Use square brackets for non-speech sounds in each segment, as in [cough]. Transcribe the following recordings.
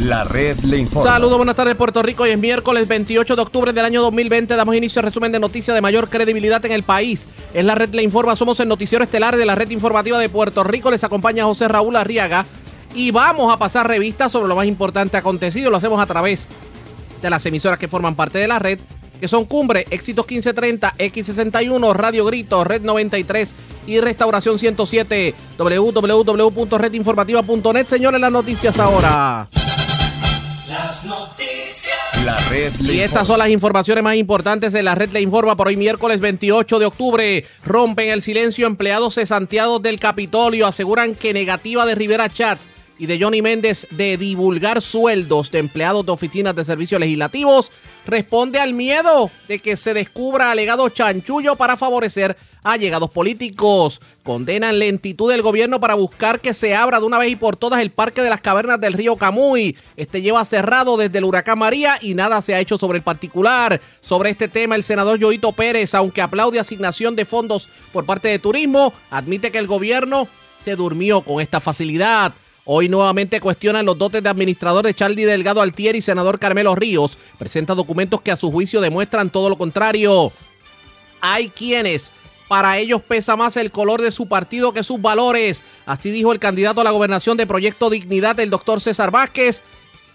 La red le informa. Saludos, buenas tardes Puerto Rico. Hoy es miércoles 28 de octubre del año 2020. Damos inicio al resumen de noticias de mayor credibilidad en el país. Es la red le informa. Somos el noticiero estelar de la red informativa de Puerto Rico. Les acompaña José Raúl Arriaga. Y vamos a pasar revistas sobre lo más importante acontecido. Lo hacemos a través de las emisoras que forman parte de la red que son Cumbre, Éxitos 1530, X61, Radio Grito, Red 93 y Restauración 107, www.redinformativa.net. Señores, las noticias ahora. Las noticias. La red le Y estas son las informaciones más importantes de la red Le Informa por hoy miércoles 28 de octubre. Rompen el silencio empleados cesanteados del Capitolio. Aseguran que negativa de Rivera Chats y de Johnny Méndez de divulgar sueldos de empleados de oficinas de servicios legislativos responde al miedo de que se descubra alegado chanchullo para favorecer a allegados políticos. Condenan lentitud del gobierno para buscar que se abra de una vez y por todas el Parque de las Cavernas del río Camuy. Este lleva cerrado desde el huracán María y nada se ha hecho sobre el particular. Sobre este tema, el senador Yoito Pérez, aunque aplaude asignación de fondos por parte de turismo, admite que el gobierno se durmió con esta facilidad. Hoy nuevamente cuestionan los dotes de administrador de Charlie Delgado Altieri y senador Carmelo Ríos. Presenta documentos que a su juicio demuestran todo lo contrario. Hay quienes para ellos pesa más el color de su partido que sus valores. Así dijo el candidato a la gobernación de Proyecto Dignidad, el doctor César Vázquez,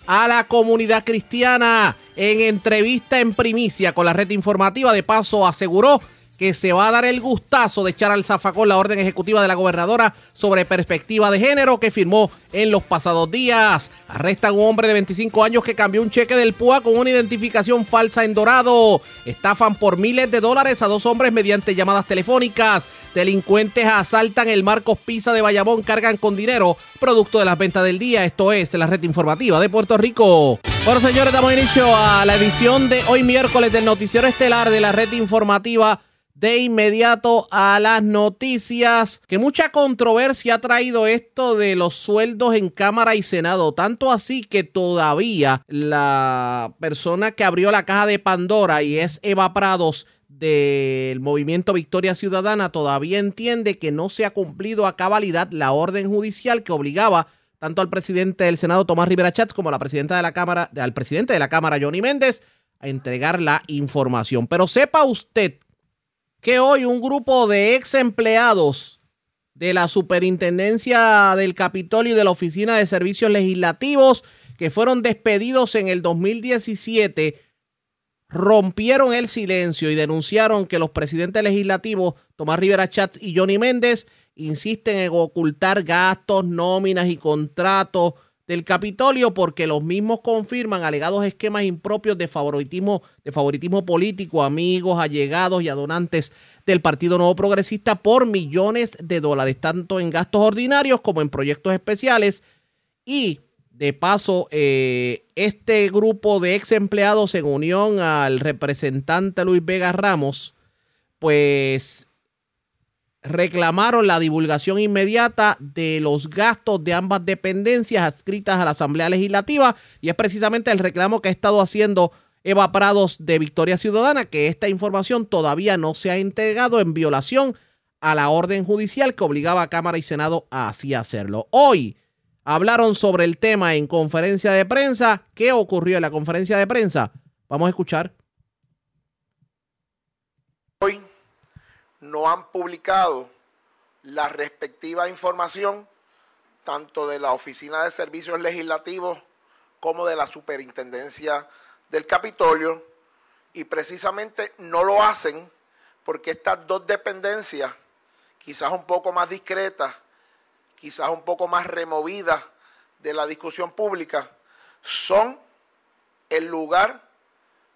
a la comunidad cristiana. En entrevista en primicia con la red informativa, de paso aseguró que se va a dar el gustazo de echar al zafacón la orden ejecutiva de la gobernadora sobre perspectiva de género que firmó en los pasados días. Arrestan un hombre de 25 años que cambió un cheque del PUA con una identificación falsa en Dorado. Estafan por miles de dólares a dos hombres mediante llamadas telefónicas. Delincuentes asaltan el Marcos Pisa de Bayamón, cargan con dinero producto de las ventas del día. Esto es la red informativa de Puerto Rico. Bueno, señores, damos inicio a la edición de hoy miércoles del noticiero estelar de la red informativa de inmediato a las noticias, que mucha controversia ha traído esto de los sueldos en Cámara y Senado, tanto así que todavía la persona que abrió la caja de Pandora y es Eva Prados del movimiento Victoria Ciudadana todavía entiende que no se ha cumplido a cabalidad la orden judicial que obligaba tanto al presidente del Senado Tomás Rivera Chats como a la presidenta de la Cámara, al presidente de la Cámara Johnny Méndez a entregar la información. Pero sepa usted que hoy un grupo de ex empleados de la Superintendencia del Capitolio y de la Oficina de Servicios Legislativos que fueron despedidos en el 2017 rompieron el silencio y denunciaron que los presidentes legislativos Tomás Rivera Chats y Johnny Méndez insisten en ocultar gastos, nóminas y contratos del Capitolio porque los mismos confirman alegados esquemas impropios de favoritismo, de favoritismo político, amigos, allegados y adonantes del Partido Nuevo Progresista por millones de dólares, tanto en gastos ordinarios como en proyectos especiales. Y de paso, eh, este grupo de ex empleados en unión al representante Luis Vega Ramos, pues reclamaron la divulgación inmediata de los gastos de ambas dependencias adscritas a la Asamblea Legislativa y es precisamente el reclamo que ha estado haciendo Eva Prados de Victoria Ciudadana, que esta información todavía no se ha entregado en violación a la orden judicial que obligaba a Cámara y Senado a así hacerlo. Hoy hablaron sobre el tema en conferencia de prensa. ¿Qué ocurrió en la conferencia de prensa? Vamos a escuchar. hoy no han publicado la respectiva información tanto de la Oficina de Servicios Legislativos como de la Superintendencia del Capitolio y precisamente no lo hacen porque estas dos dependencias, quizás un poco más discretas, quizás un poco más removidas de la discusión pública, son el lugar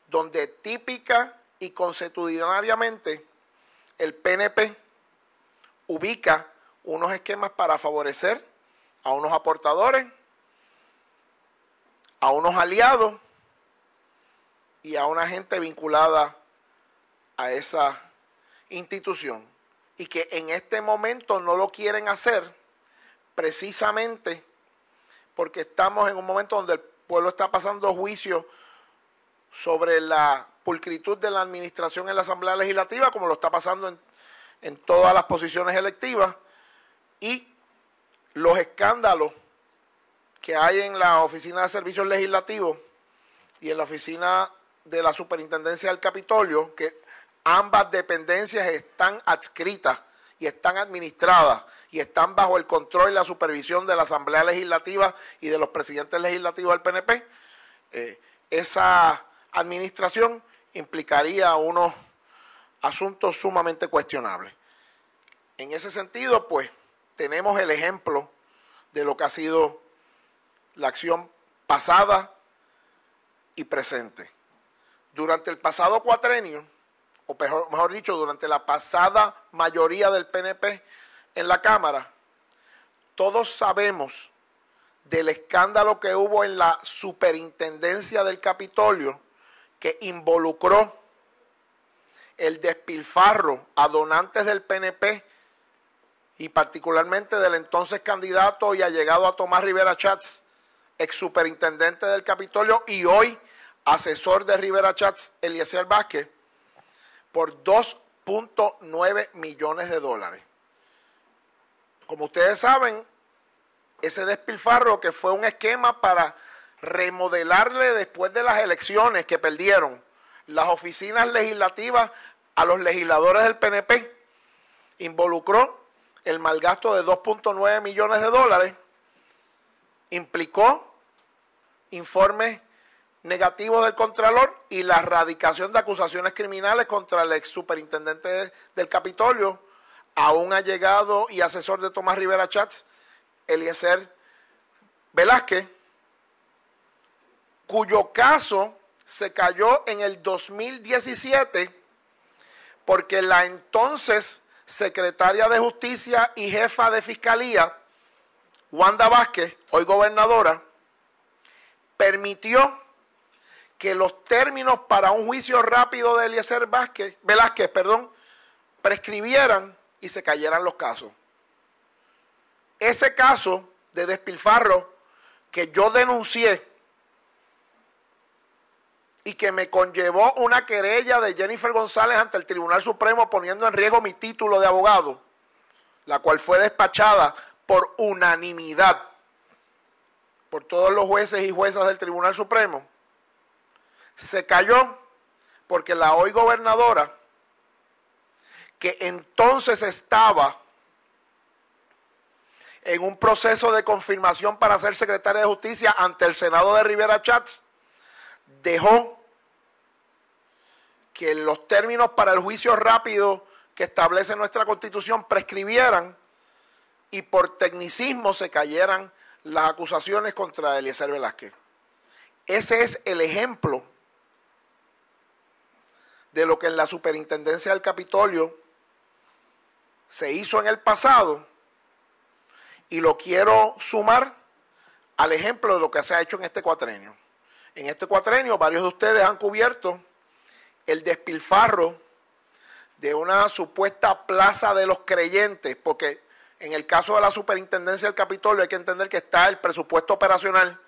donde típica y consuetudinariamente el PNP ubica unos esquemas para favorecer a unos aportadores, a unos aliados y a una gente vinculada a esa institución. Y que en este momento no lo quieren hacer precisamente porque estamos en un momento donde el pueblo está pasando juicio sobre la pulcritud de la administración en la Asamblea Legislativa, como lo está pasando en, en todas las posiciones electivas, y los escándalos que hay en la Oficina de Servicios Legislativos y en la Oficina de la Superintendencia del Capitolio, que ambas dependencias están adscritas y están administradas y están bajo el control y la supervisión de la Asamblea Legislativa y de los presidentes legislativos del PNP, eh, esa administración implicaría unos asuntos sumamente cuestionables. En ese sentido, pues, tenemos el ejemplo de lo que ha sido la acción pasada y presente. Durante el pasado cuatrenio, o mejor, mejor dicho, durante la pasada mayoría del PNP en la Cámara, todos sabemos del escándalo que hubo en la superintendencia del Capitolio que involucró el despilfarro a donantes del PNP y particularmente del entonces candidato y allegado a Tomás Rivera Chats, ex superintendente del Capitolio y hoy asesor de Rivera Chats, Eliezer Vázquez, por 2.9 millones de dólares. Como ustedes saben, ese despilfarro que fue un esquema para remodelarle después de las elecciones que perdieron las oficinas legislativas a los legisladores del PNP, involucró el malgasto de 2.9 millones de dólares, implicó informes negativos del Contralor y la erradicación de acusaciones criminales contra el ex superintendente del Capitolio, aún allegado y asesor de Tomás Rivera Chats, Eliezer Velázquez, cuyo caso se cayó en el 2017 porque la entonces secretaria de Justicia y jefa de Fiscalía, Wanda Vázquez, hoy gobernadora, permitió que los términos para un juicio rápido de Eliezer Vázquez, Velázquez perdón, prescribieran y se cayeran los casos. Ese caso de despilfarro que yo denuncié y que me conllevó una querella de Jennifer González ante el Tribunal Supremo poniendo en riesgo mi título de abogado, la cual fue despachada por unanimidad por todos los jueces y juezas del Tribunal Supremo, se cayó porque la hoy gobernadora, que entonces estaba en un proceso de confirmación para ser secretaria de justicia ante el Senado de Rivera Chats, dejó que los términos para el juicio rápido que establece nuestra constitución prescribieran y por tecnicismo se cayeran las acusaciones contra Eliezer Velázquez. Ese es el ejemplo de lo que en la superintendencia del Capitolio se hizo en el pasado y lo quiero sumar al ejemplo de lo que se ha hecho en este cuatrenio. En este cuatrenio varios de ustedes han cubierto el despilfarro de una supuesta plaza de los creyentes, porque en el caso de la superintendencia del Capitolio hay que entender que está el presupuesto operacional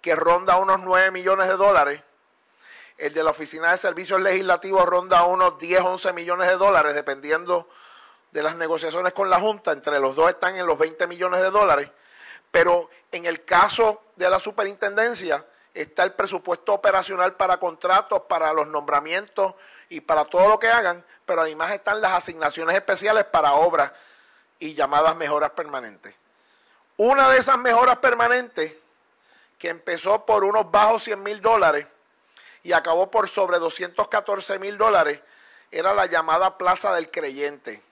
que ronda unos 9 millones de dólares. El de la Oficina de Servicios Legislativos ronda unos 10, 11 millones de dólares, dependiendo de las negociaciones con la Junta. Entre los dos están en los 20 millones de dólares. Pero en el caso de la superintendencia está el presupuesto operacional para contratos, para los nombramientos y para todo lo que hagan, pero además están las asignaciones especiales para obras y llamadas mejoras permanentes. Una de esas mejoras permanentes, que empezó por unos bajos 100 mil dólares y acabó por sobre 214 mil dólares, era la llamada Plaza del Creyente,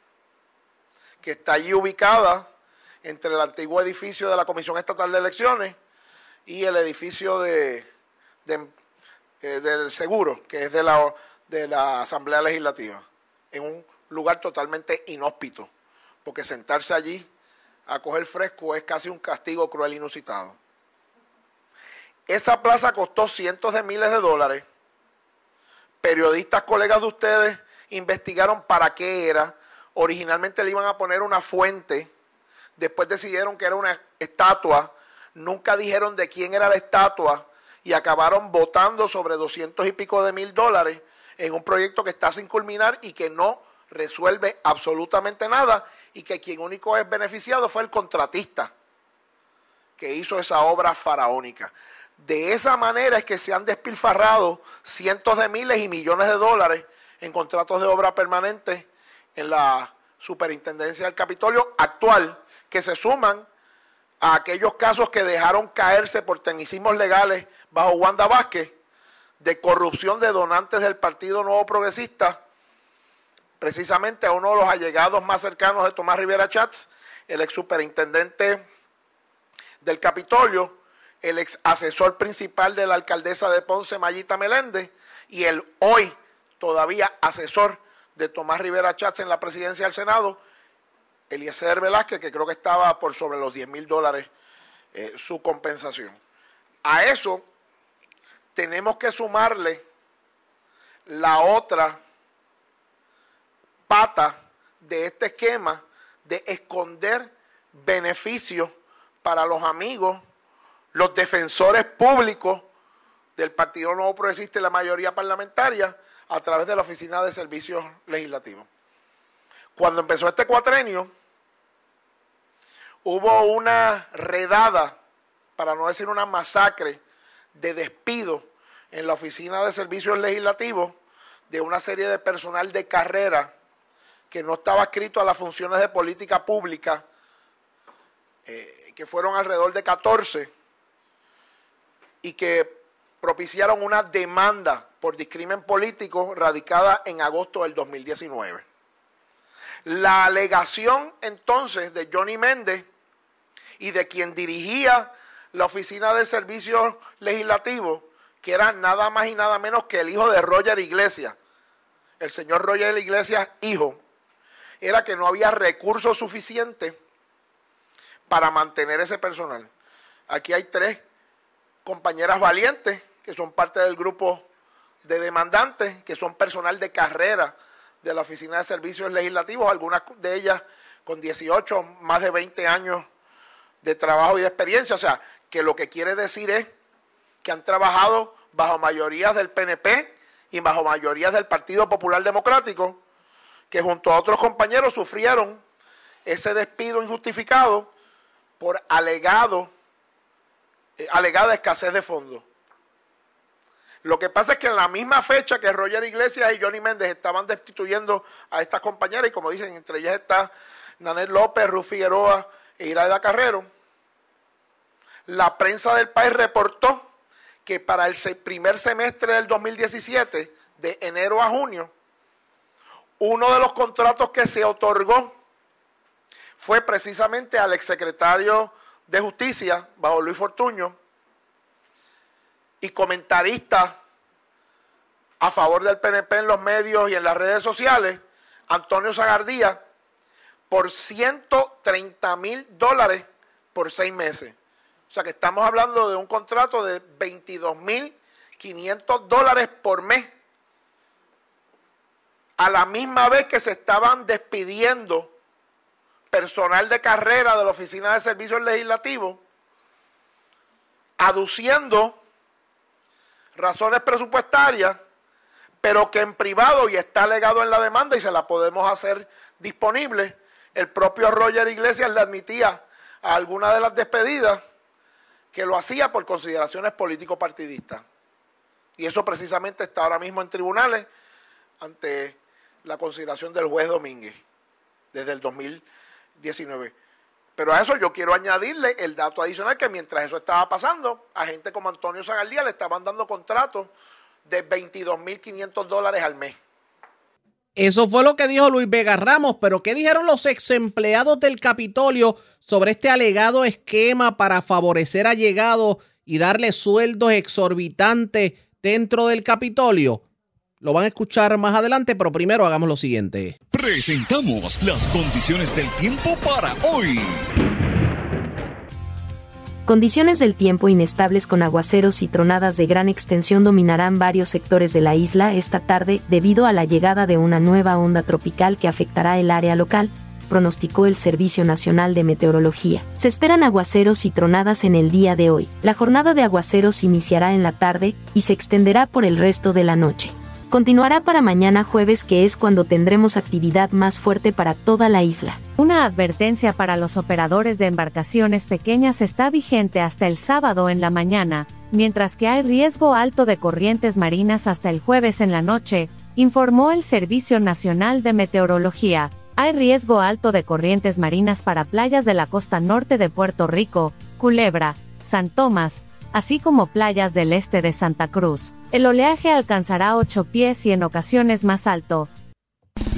que está allí ubicada entre el antiguo edificio de la Comisión Estatal de Elecciones y el edificio de, eh, del Seguro, que es de la, de la Asamblea Legislativa, en un lugar totalmente inhóspito porque sentarse allí a coger fresco es casi un castigo cruel e inusitado. Esa plaza costó cientos de miles de dólares. Periodistas, colegas de ustedes, investigaron para qué era. Originalmente le iban a poner una fuente. Después decidieron que era una estatua. Nunca dijeron de quién era la estatua. Y acabaron votando sobre doscientos y pico de mil dólares en un proyecto que está sin culminar y que no resuelve absolutamente nada y que quien único es beneficiado fue el contratista, que hizo esa obra faraónica. De esa manera es que se han despilfarrado cientos de miles y millones de dólares en contratos de obra permanente en la superintendencia del Capitolio actual, que se suman a aquellos casos que dejaron caerse por tecnicismos legales bajo Wanda Vázquez de corrupción de donantes del Partido Nuevo Progresista, precisamente a uno de los allegados más cercanos de Tomás Rivera Chats, el ex superintendente del Capitolio, el ex asesor principal de la alcaldesa de Ponce, Mayita Meléndez, y el hoy todavía asesor de Tomás Rivera Chats en la presidencia del Senado, Eliezer Velázquez, que creo que estaba por sobre los 10 mil dólares eh, su compensación. A eso tenemos que sumarle la otra pata de este esquema de esconder beneficios para los amigos, los defensores públicos del Partido Nuevo Progresista y la mayoría parlamentaria a través de la Oficina de Servicios Legislativos. Cuando empezó este cuatrenio, hubo una redada, para no decir una masacre, de despido en la Oficina de Servicios Legislativos de una serie de personal de carrera que no estaba escrito a las funciones de política pública, eh, que fueron alrededor de 14, y que propiciaron una demanda por discrimen político radicada en agosto del 2019. La alegación entonces de Johnny Méndez y de quien dirigía la Oficina de Servicios Legislativos, que era nada más y nada menos que el hijo de Roger Iglesias, el señor Roger Iglesias, hijo, era que no había recursos suficientes para mantener ese personal. Aquí hay tres compañeras valientes que son parte del grupo de demandantes, que son personal de carrera de la Oficina de Servicios Legislativos, algunas de ellas con 18, más de 20 años de trabajo y de experiencia. O sea, que lo que quiere decir es que han trabajado bajo mayorías del PNP y bajo mayorías del Partido Popular Democrático, que junto a otros compañeros sufrieron ese despido injustificado por alegado, eh, alegada escasez de fondos. Lo que pasa es que en la misma fecha que Roger Iglesias y Johnny Méndez estaban destituyendo a estas compañeras, y como dicen, entre ellas está Nanel López, Ruth Figueroa e Iraida Carrero, la prensa del país reportó que para el primer semestre del 2017, de enero a junio, uno de los contratos que se otorgó fue precisamente al exsecretario de Justicia, bajo Luis Fortuño, y comentarista a favor del PNP en los medios y en las redes sociales, Antonio Zagardía, por 130 mil dólares por seis meses. O sea que estamos hablando de un contrato de 22 mil 500 dólares por mes. A la misma vez que se estaban despidiendo personal de carrera de la Oficina de Servicios Legislativos, aduciendo razones presupuestarias, pero que en privado y está legado en la demanda y se la podemos hacer disponible. El propio Roger Iglesias le admitía a alguna de las despedidas que lo hacía por consideraciones político-partidistas. Y eso precisamente está ahora mismo en tribunales ante la consideración del juez Domínguez desde el 2019. Pero a eso yo quiero añadirle el dato adicional que mientras eso estaba pasando, a gente como Antonio Zagaldía le estaban dando contratos de 22.500 dólares al mes. Eso fue lo que dijo Luis Vega Ramos, pero ¿qué dijeron los ex empleados del Capitolio sobre este alegado esquema para favorecer a llegados y darle sueldos exorbitantes dentro del Capitolio? Lo van a escuchar más adelante, pero primero hagamos lo siguiente. Presentamos las condiciones del tiempo para hoy. Condiciones del tiempo inestables con aguaceros y tronadas de gran extensión dominarán varios sectores de la isla esta tarde debido a la llegada de una nueva onda tropical que afectará el área local, pronosticó el Servicio Nacional de Meteorología. Se esperan aguaceros y tronadas en el día de hoy. La jornada de aguaceros iniciará en la tarde y se extenderá por el resto de la noche. Continuará para mañana jueves que es cuando tendremos actividad más fuerte para toda la isla. Una advertencia para los operadores de embarcaciones pequeñas está vigente hasta el sábado en la mañana, mientras que hay riesgo alto de corrientes marinas hasta el jueves en la noche, informó el Servicio Nacional de Meteorología. Hay riesgo alto de corrientes marinas para playas de la costa norte de Puerto Rico, Culebra, San Tomás, así como playas del este de Santa Cruz. El oleaje alcanzará 8 pies y en ocasiones más alto.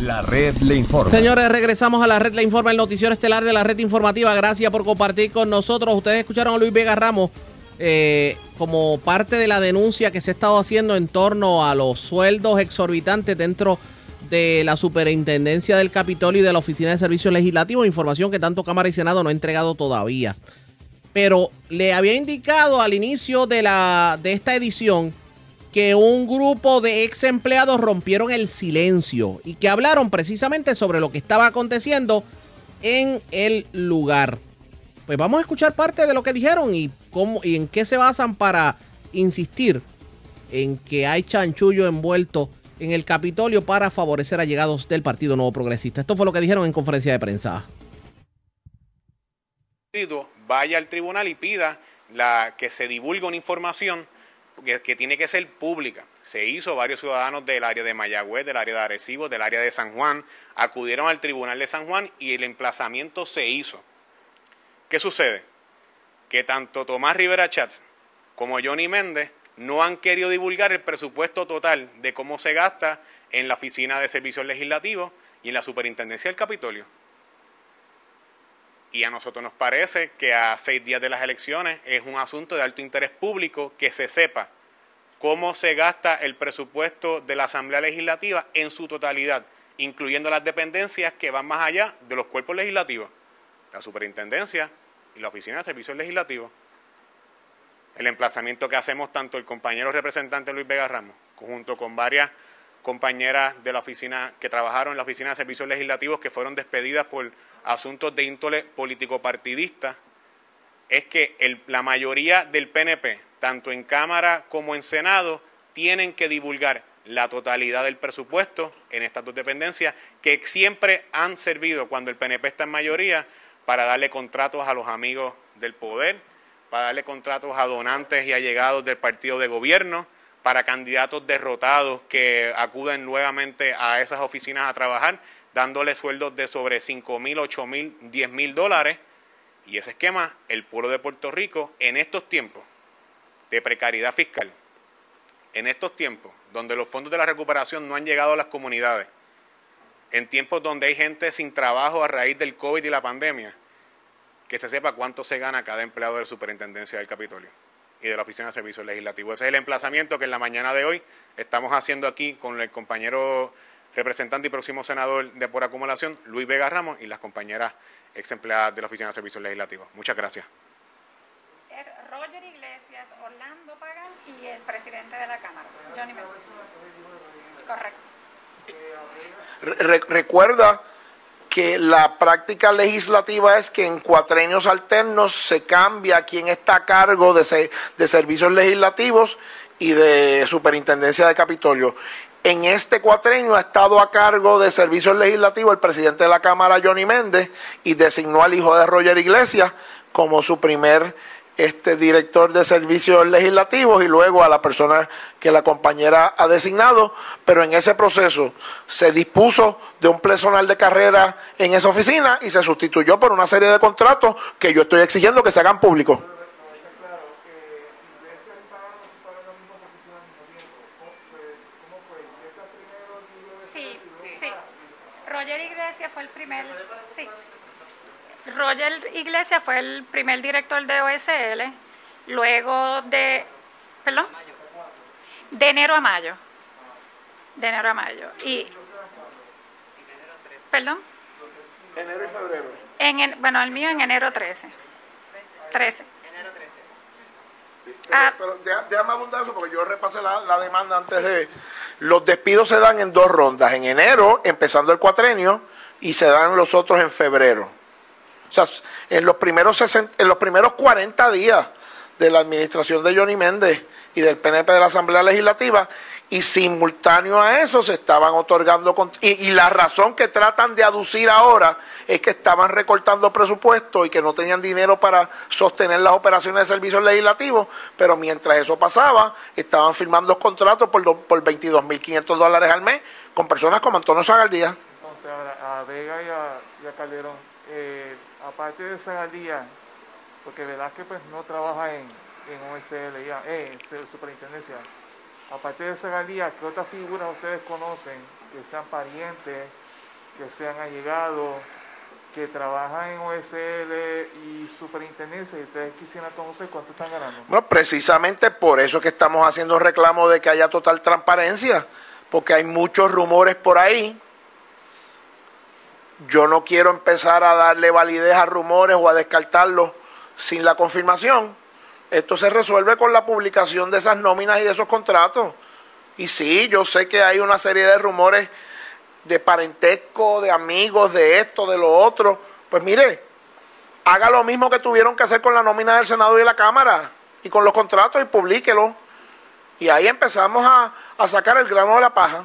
La red le informa. Señores, regresamos a la red Le Informa, el noticiero estelar de la red informativa. Gracias por compartir con nosotros. Ustedes escucharon a Luis Vega Ramos eh, como parte de la denuncia que se ha estado haciendo en torno a los sueldos exorbitantes dentro de la superintendencia del Capitolio y de la Oficina de Servicios Legislativos, información que tanto Cámara y Senado no ha entregado todavía. Pero le había indicado al inicio de, la, de esta edición que un grupo de ex empleados rompieron el silencio y que hablaron precisamente sobre lo que estaba aconteciendo en el lugar. Pues vamos a escuchar parte de lo que dijeron y cómo y en qué se basan para insistir en que hay chanchullo envuelto en el Capitolio para favorecer allegados del Partido Nuevo Progresista. Esto fue lo que dijeron en conferencia de prensa. Vaya al tribunal y pida la, que se divulgue una información que, que, tiene que ser pública. Se hizo, varios ciudadanos del área de Mayagüez, del área de Arecibo, del área de San Juan, acudieron al tribunal de San Juan y el emplazamiento se hizo. ¿Qué sucede? Que tanto Tomás Rivera Chats como Johnny Méndez no han querido divulgar el presupuesto total de cómo se gasta en la Oficina de Servicios Legislativos y en la Superintendencia del Capitolio. Y a nosotros nos parece que a seis días de las elecciones es un asunto de alto interés público que se sepa cómo se gasta el presupuesto de la Asamblea Legislativa en su totalidad, incluyendo las dependencias que van más allá de los cuerpos legislativos la superintendencia y la oficina de servicios legislativos. El emplazamiento que hacemos tanto el compañero representante Luis Vega Ramos, junto con varias compañeras de la oficina que trabajaron en la oficina de servicios legislativos que fueron despedidas por asuntos de índole político-partidista, es que la mayoría del PNP, tanto en Cámara como en Senado, tienen que divulgar la totalidad del presupuesto en estas dos dependencias que siempre han servido cuando el PNP está en mayoría para darle contratos a los amigos del poder, para darle contratos a donantes y allegados del partido de gobierno, para candidatos derrotados que acuden nuevamente a esas oficinas a trabajar, dándole sueldos de sobre 5 mil, 8 mil, 10 mil dólares. Y ese esquema, el pueblo de Puerto Rico, en estos tiempos de precariedad fiscal, en estos tiempos donde los fondos de la recuperación no han llegado a las comunidades, en tiempos donde hay gente sin trabajo a raíz del COVID y la pandemia, que se sepa cuánto se gana cada empleado de la superintendencia del Capitolio y de la Oficina de Servicios Legislativos. Ese es el emplazamiento que en la mañana de hoy estamos haciendo aquí con el compañero representante y próximo senador de por acumulación, Luis Vega Ramos, y las compañeras ex empleadas de la Oficina de Servicios Legislativos. Muchas gracias. Roger Iglesias, Orlando Pagan y el presidente de la Cámara, Johnny Correcto recuerda que la práctica legislativa es que en cuatrenios alternos se cambia quién está a cargo de, de servicios legislativos y de superintendencia de Capitolio. En este cuatrenio ha estado a cargo de servicios legislativos el presidente de la Cámara, Johnny Méndez, y designó al hijo de Roger Iglesias como su primer este director de servicios legislativos y luego a la persona que la compañera ha designado, pero en ese proceso se dispuso de un personal de carrera en esa oficina y se sustituyó por una serie de contratos que yo estoy exigiendo que se hagan públicos. Sí, sí. Roger Iglesias fue el primer, sí. Roger Iglesias fue el primer director de OSL, luego de, perdón, de enero a mayo, de enero a mayo. Y, perdón. Enero y febrero. En, bueno, el mío en enero 13. 13. Enero 13. Ah, pero déjame abundar eso porque yo repasé la, la demanda antes de... Los despidos se dan en dos rondas, en enero, empezando el cuatrenio, y se dan los otros en febrero. O sea, en los primeros, en los primeros 40 días de la administración de Johnny Méndez y del PNP de la Asamblea Legislativa y simultáneo a eso se estaban otorgando y, la razón que tratan de aducir ahora es que estaban recortando presupuesto y que no tenían dinero para sostener las operaciones de servicios legislativos, pero mientras eso pasaba, estaban firmando contratos por, por 22.500 dólares al mes con personas como Antonio Zagaldía. Entonces, a, Vega y a, Calderón, eh, aparte de Zagaldía, porque que pues no trabaja en, en OSL ya, eh, en superintendencia, aparte de esa galía, ¿qué otras figuras ustedes conocen que sean parientes, que sean allegados, que trabajan en OSL y superintendencia y ustedes quisieran conocer cuánto están ganando? Bueno, precisamente por eso que estamos haciendo reclamo de que haya total transparencia, porque hay muchos rumores por ahí. Yo no quiero empezar a darle validez a rumores o a descartarlos sin la confirmación. Esto se resuelve con la publicación de esas nóminas y de esos contratos. Y sí, yo sé que hay una serie de rumores de parentesco, de amigos, de esto, de lo otro. Pues mire, haga lo mismo que tuvieron que hacer con la nómina del Senado y la Cámara y con los contratos y publíquelo. Y ahí empezamos a, sacar el grano de la paja.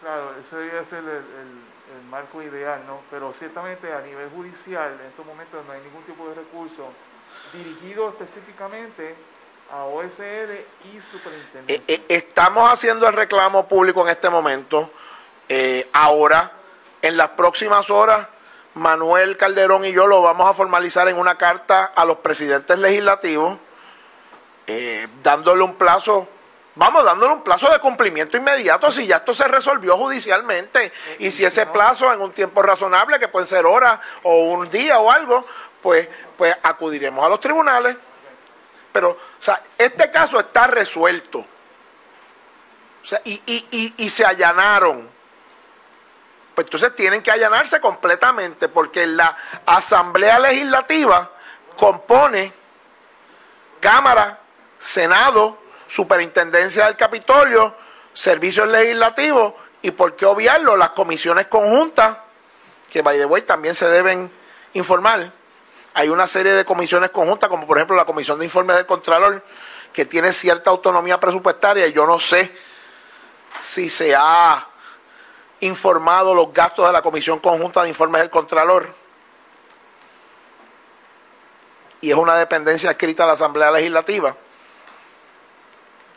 Claro, debe ser el, marco ideal, ¿no? Pero ciertamente a nivel judicial, en estos momentos no hay ningún tipo de recurso dirigido específicamente a OSD y superintendencia. Eh, eh, estamos haciendo el reclamo público en este momento. Eh, ahora, en las próximas horas, Manuel Calderón y yo lo vamos a formalizar en una carta a los presidentes legislativos, dándole un plazo vamos dándole un plazo de cumplimiento inmediato si ya esto se resolvió judicialmente y si ese plazo en un tiempo razonable, que puede ser horas o un día o algo, pues, pues acudiremos a los tribunales. Pero, o sea, este caso está resuelto. O sea, y, y, y, se allanaron. Pues entonces tienen que allanarse completamente, porque la Asamblea Legislativa compone Cámara, Senado, Superintendencia del Capitolio, Servicios Legislativos, y por qué obviarlo, las comisiones conjuntas, que by the way también se deben informar hay una serie de comisiones conjuntas, como por ejemplo la Comisión de Informes del Contralor, que tiene cierta autonomía presupuestaria y yo no sé si se ha informado los gastos de la Comisión Conjunta de Informes del Contralor. Y es una dependencia escrita a la Asamblea Legislativa.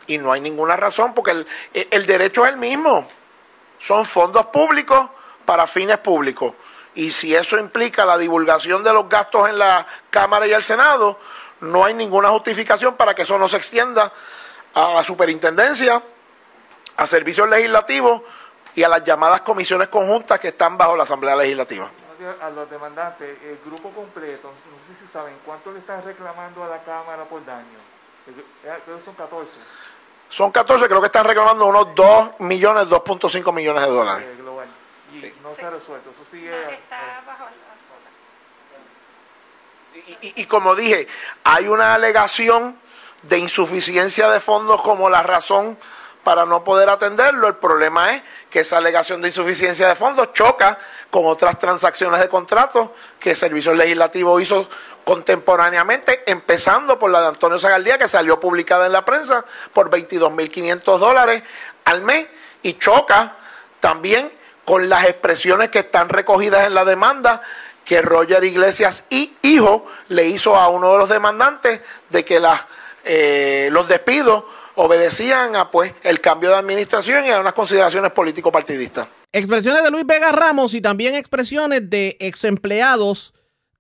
Y no hay ninguna razón, porque el, el derecho es el mismo. Son fondos públicos para fines públicos y si eso implica la divulgación de los gastos en la Cámara y el Senado, no hay ninguna justificación para que eso no se extienda a la superintendencia, a servicios legislativos y a las llamadas comisiones conjuntas que están bajo la Asamblea Legislativa. A los demandantes, el grupo completo, no sé si saben cuánto le están reclamando a la Cámara por daño. Creo que son 14. Son 14, creo que están reclamando unos 2 millones, 2.5 millones de dólares no se ha resuelto. Eso sigue. está bajo y, y, como dije, hay una alegación de insuficiencia de fondos como la razón para no poder atenderlo. El problema es que esa alegación de insuficiencia de fondos choca con otras transacciones de contratos que el Servicio Legislativo hizo contemporáneamente, empezando por la de Antonio Zagaldía, que salió publicada en la prensa por 22.500 dólares al mes, y choca también con las expresiones que están recogidas en la demanda que Roger Iglesias y hijo le hizo a uno de los demandantes de que eh, los despidos obedecían a pues el cambio de administración y a unas consideraciones político-partidistas. Expresiones de Luis Vega Ramos y también expresiones de ex empleados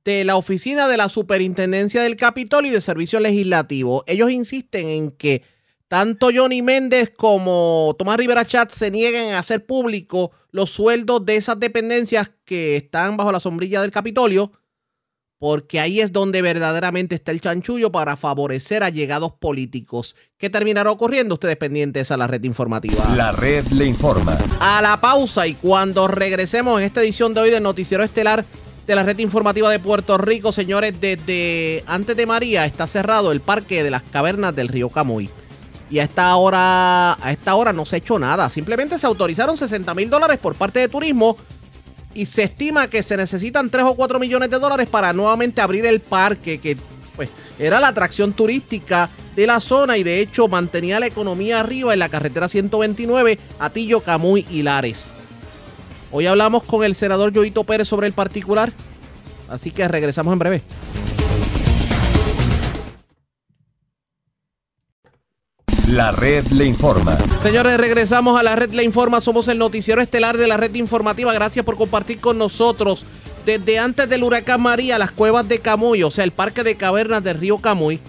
de la oficina de la Superintendencia del Capitolio y de Servicio Legislativo. Ellos insisten en que tanto Johnny Méndez como Tomás Rivera Chat se niegan a hacer público los sueldos de esas dependencias que están bajo la sombrilla del Capitolio, porque ahí es donde verdaderamente está el chanchullo para favorecer a llegados políticos. ¿Qué terminará ocurriendo? Ustedes pendientes a la red informativa. La red le informa. A la pausa y cuando regresemos en esta edición de hoy del Noticiero Estelar de la red informativa de Puerto Rico, señores, desde antes de María está cerrado el parque de las cavernas del río Camuy y a esta hora, a esta hora no se ha hecho nada. Simplemente se autorizaron 60 mil dólares por parte de turismo y se estima que se necesitan 3 o 4 millones de dólares para nuevamente abrir el parque que pues era la atracción turística de la zona y de hecho mantenía la economía arriba en la carretera 129 Atillo, Camuy y. Hoy hablamos con el senador Joito Pérez sobre el particular, así que regresamos en breve. La red le informa. Señores, regresamos a la red Le Informa. Somos el noticiero estelar de la red informativa. Gracias por compartir con nosotros. Desde antes del huracán María, las cuevas de Camuy, o sea, el parque de cavernas del río Camuy,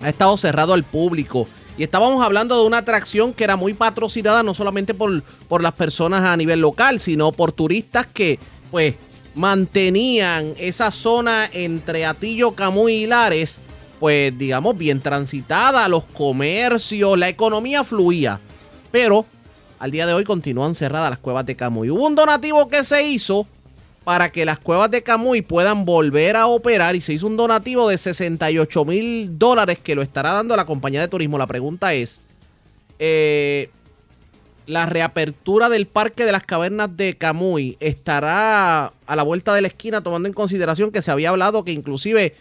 ha estado cerrado al público. Y estábamos hablando de una atracción que era muy patrocinada no solamente por, por las personas a nivel local, sino por turistas que, pues, mantenían esa zona entre Atillo, Camuy y Lares pues digamos, bien transitada, los comercios, la economía fluía. Pero al día de hoy continúan cerradas las cuevas de Camuy. Hubo un donativo que se hizo para que las cuevas de Camuy puedan volver a operar y se hizo un donativo de 68 mil dólares que lo estará dando la compañía de turismo. La pregunta es, eh, ¿la reapertura del Parque de las Cavernas de Camuy estará a la vuelta de la esquina tomando en consideración que se había hablado que inclusive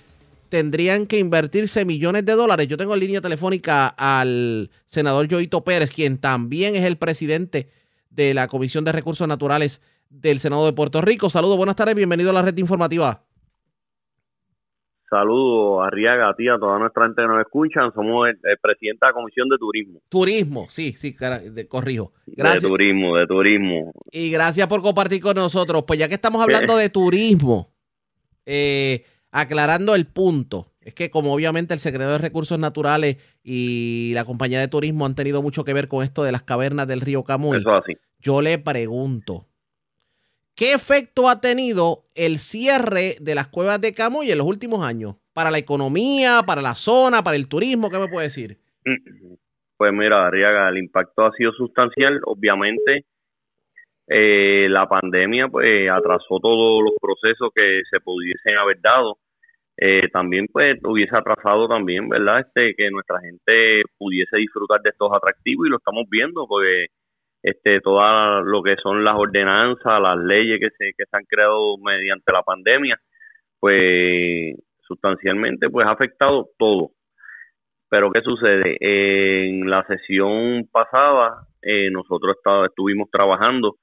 tendrían que invertirse millones de dólares. Yo tengo en línea telefónica al senador Joito Pérez, quien también es el presidente de la Comisión de Recursos Naturales del Senado de Puerto Rico. Saludos, buenas tardes, bienvenido a la red informativa. Saludos, Arriaga, a ti, a toda nuestra gente que nos escuchan. Somos el, presidente de la Comisión de Turismo. Turismo, sí, sí, corrijo. Gracias. De turismo, de turismo. Y gracias por compartir con nosotros. Pues ya que estamos hablando [laughs] de turismo, eh, aclarando el punto, es que como obviamente el secretario de Recursos Naturales y la compañía de turismo han tenido mucho que ver con esto de las cavernas del río Camuy, yo le pregunto, ¿qué efecto ha tenido el cierre de las cuevas de Camuy en los últimos años? Para la economía, para la zona, para el turismo, ¿qué me puede decir? Pues mira, Arriaga, el impacto ha sido sustancial, obviamente. Eh, la pandemia pues atrasó todos los procesos que se pudiesen haber dado eh, también pues hubiese atrasado también, ¿verdad? Este que nuestra gente pudiese disfrutar de estos atractivos y lo estamos viendo porque este todo lo que son las ordenanzas, las leyes que se que se han creado mediante la pandemia, pues sustancialmente pues ha afectado todo. Pero ¿qué sucede? En la sesión pasada eh, nosotros estuvimos trabajando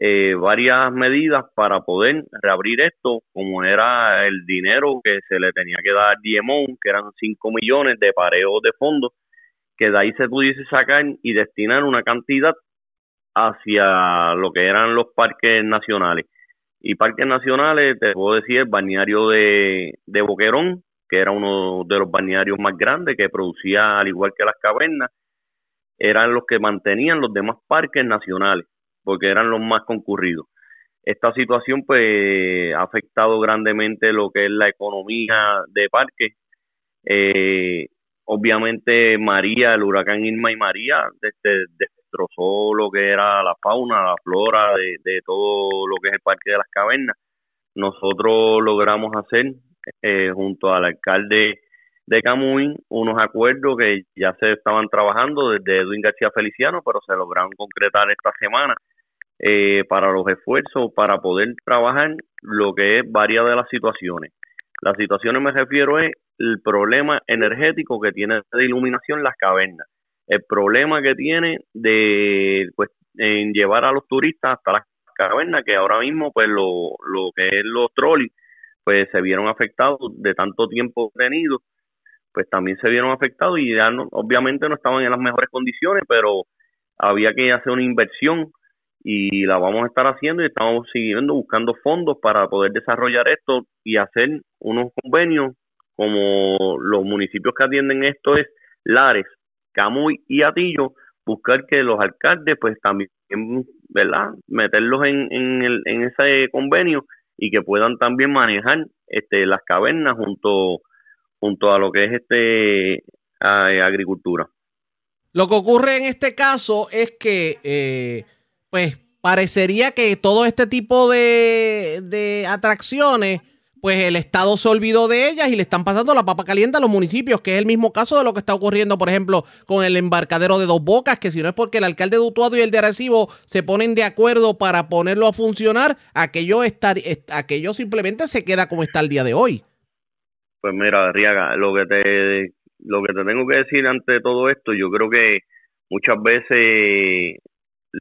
eh, varias medidas para poder reabrir esto, como era el dinero que se le tenía que dar a Diemon, que eran 5 millones de pareos de fondos, que de ahí se pudiese sacar y destinar una cantidad hacia lo que eran los parques nacionales. Y parques nacionales, te puedo decir, el balneario de, de Boquerón, que era uno de los balnearios más grandes, que producía, al igual que las cavernas, eran los que mantenían los demás parques nacionales porque eran los más concurridos. Esta situación pues ha afectado grandemente lo que es la economía de parque. Eh, obviamente María, el huracán Irma y María este, destrozó lo que era la fauna, la flora de, todo lo que es el parque de las cavernas. Nosotros logramos hacer eh, junto al alcalde de Camuín unos acuerdos que ya se estaban trabajando desde Edwin García Feliciano, pero se lograron concretar esta semana eh, para los esfuerzos para poder trabajar lo que es varias de las situaciones. Las situaciones me refiero es el problema energético que tiene de iluminación las cavernas, el problema que tiene de pues, en llevar a los turistas hasta las cavernas, que ahora mismo pues lo, lo que es los trolleys pues se vieron afectados de tanto tiempo tenido, pues también se vieron afectados y ya no, obviamente no estaban en las mejores condiciones, pero había que hacer una inversión y la vamos a estar haciendo y estamos siguiendo buscando fondos para poder desarrollar esto y hacer unos convenios como los municipios que atienden esto es Lares, Camuy y Atillo, buscar que los alcaldes pues también, ¿verdad? Meterlos en, en, el, en ese convenio y que puedan también manejar este las cavernas junto junto a lo que es este agricultura. Lo que ocurre en este caso es que eh, pues parecería que todo este tipo de, atracciones, pues el Estado se olvidó de ellas y le están pasando la papa caliente a los municipios, que es el mismo caso de lo que está ocurriendo, por ejemplo, con el embarcadero de Dos Bocas, que si no es porque el alcalde de Utuado y el de Arecibo se ponen de acuerdo para ponerlo a funcionar, aquello, estar, aquello simplemente se queda como está el día de hoy. Pues mira, Riaga, lo que te lo que te tengo que decir ante todo esto, yo creo que muchas veces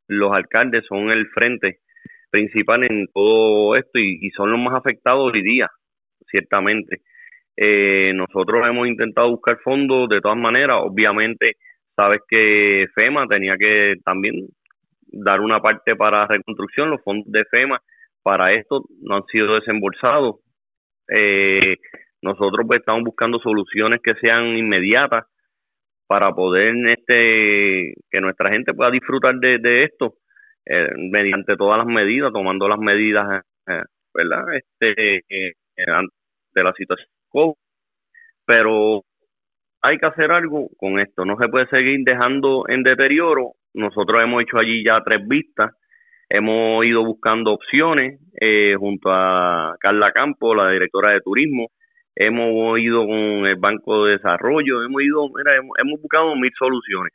los alcaldes son el frente principal en todo esto y, son los más afectados hoy día, ciertamente. Eh, nosotros hemos intentado buscar fondos de todas maneras, obviamente sabes que FEMA tenía que también dar una parte para reconstrucción, los fondos de FEMA para esto no han sido desembolsados. Eh, nosotros pues estamos buscando soluciones que sean inmediatas para poder este que nuestra gente pueda disfrutar de, esto eh, mediante todas las medidas, tomando las medidas, eh, ¿verdad? Este eh, de la situación pero hay que hacer algo con esto, no se puede seguir dejando en deterioro. Nosotros hemos hecho allí ya tres vistas, hemos ido buscando opciones junto a Carla Campo, la directora de turismo, hemos ido con el Banco de Desarrollo, hemos ido, mira, hemos, buscado mil soluciones,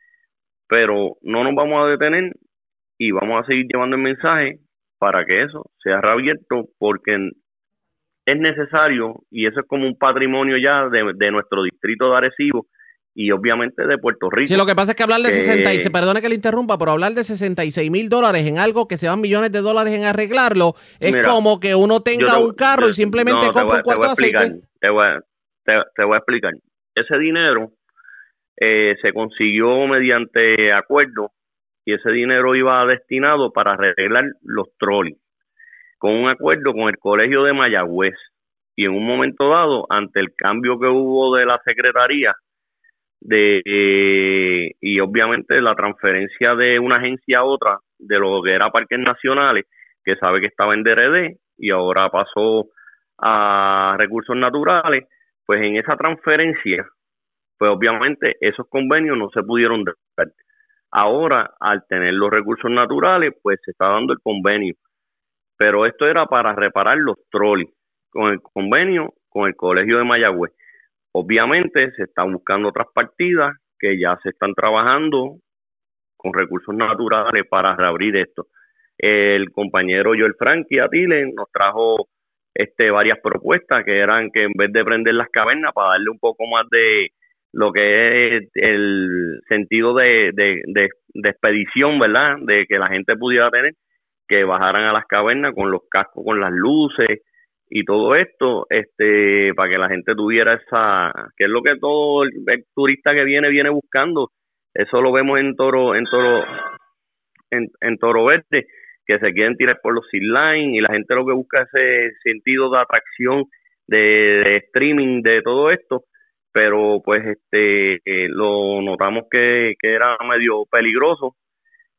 pero no nos vamos a detener y vamos a seguir llevando el mensaje para que eso sea reabierto porque es necesario y eso es como un patrimonio ya de, de nuestro distrito de Arecibo y obviamente de Puerto Rico. Sí, lo que pasa es que hablar de 66, perdone que le interrumpa, pero hablar de 66 mil dólares en algo que se van millones de dólares en arreglarlo, es como que uno tenga un carro y simplemente compra un cuarto de aceite. Te voy, a, te, voy a explicar. Ese dinero eh, se consiguió mediante acuerdo y ese dinero iba destinado para arreglar los trolleys, con un acuerdo con el Colegio de Mayagüez. Y en un momento dado, ante el cambio que hubo de la Secretaría, de eh, y obviamente la transferencia de una agencia a otra de lo que era Parques Nacionales, que sabe que estaba en DRD y ahora pasó a Recursos Naturales, pues en esa transferencia, pues obviamente esos convenios no se pudieron dar. Ahora, al tener los recursos naturales, pues se está dando el convenio. Pero esto era para reparar los trolleys, con el convenio con el Colegio de Mayagüez. Obviamente se están buscando otras partidas que ya se están trabajando con recursos naturales para reabrir esto. El compañero Joel Frankie Atile nos trajo este varias propuestas que eran que en vez de prender las cavernas para darle un poco más de lo que es el sentido de, de, de expedición, ¿verdad? De que la gente pudiera tener, que bajaran a las cavernas con los cascos, con las luces, y todo esto este para que la gente tuviera esa que es lo que todo el, turista que viene viene buscando eso lo vemos en Toro en Toro en, Toro Verde que se quieren tirar por los line y la gente lo que busca es ese sentido de atracción de, streaming de todo esto pero pues este eh, lo notamos que, que era medio peligroso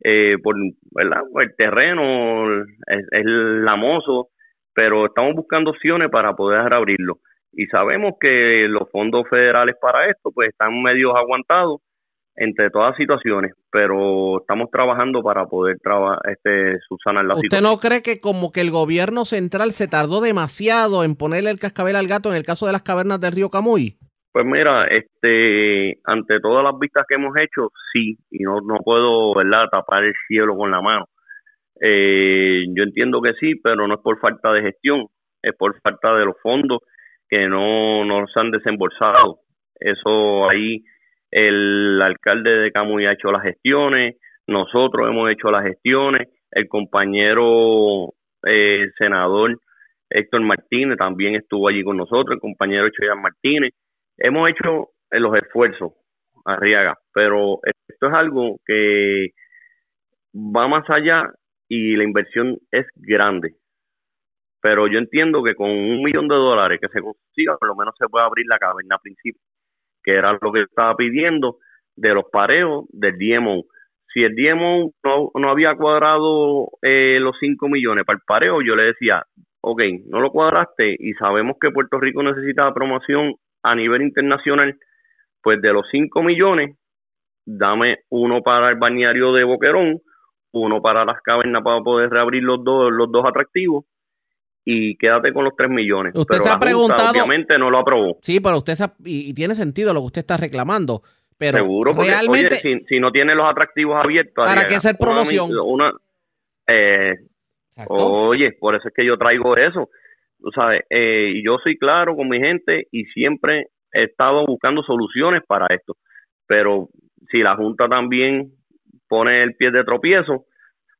eh, por verdad el terreno es, es lamoso pero estamos buscando opciones para poder abrirlo. Y sabemos que los fondos federales para esto pues están medios aguantados entre todas situaciones, pero estamos trabajando para poder este, subsanar la situación. ¿Usted no cree que como que el gobierno central se tardó demasiado en ponerle el cascabel al gato en el caso de las cavernas del río Camuy? Pues mira, este, ante todas las vistas que hemos hecho, sí, y no, no puedo, ¿verdad?, tapar el cielo con la mano. Eh, yo entiendo que sí, pero no es por falta de gestión, es por falta de los fondos que no, no se han desembolsado. Eso ahí el alcalde de Camuy ha hecho las gestiones, nosotros hemos hecho las gestiones, el compañero eh, senador Héctor Martínez también estuvo allí con nosotros, el compañero Choyan Martínez. Hemos hecho los esfuerzos, Arriaga, pero esto es algo que va más allá y la inversión es grande. Pero yo entiendo que con un millón de dólares que se consiga, por lo menos se puede abrir la caverna principal, era lo que estaba pidiendo de los pareos del DMO. Si el DMO no, no había cuadrado eh, los 5 millones para el pareo, yo le decía, ok, no lo cuadraste y sabemos que Puerto Rico necesita promoción a nivel internacional, pues de los 5 millones, dame uno para el bañario de Boquerón, uno para las cavernas para poder reabrir los dos, los dos atractivos y quédate con los 3 millones. Usted se ha preguntado. Obviamente no lo aprobó. Sí, pero usted y, tiene sentido lo que usted está reclamando. Pero Seguro, porque realmente, si, no tiene los atractivos abiertos. ¿Para qué hacer promoción? Una, eh, oye, por eso es que yo traigo eso. Tú sabes, eh, yo soy claro con mi gente y siempre he estado buscando soluciones para esto. Pero si la Junta también pone el pie de tropiezo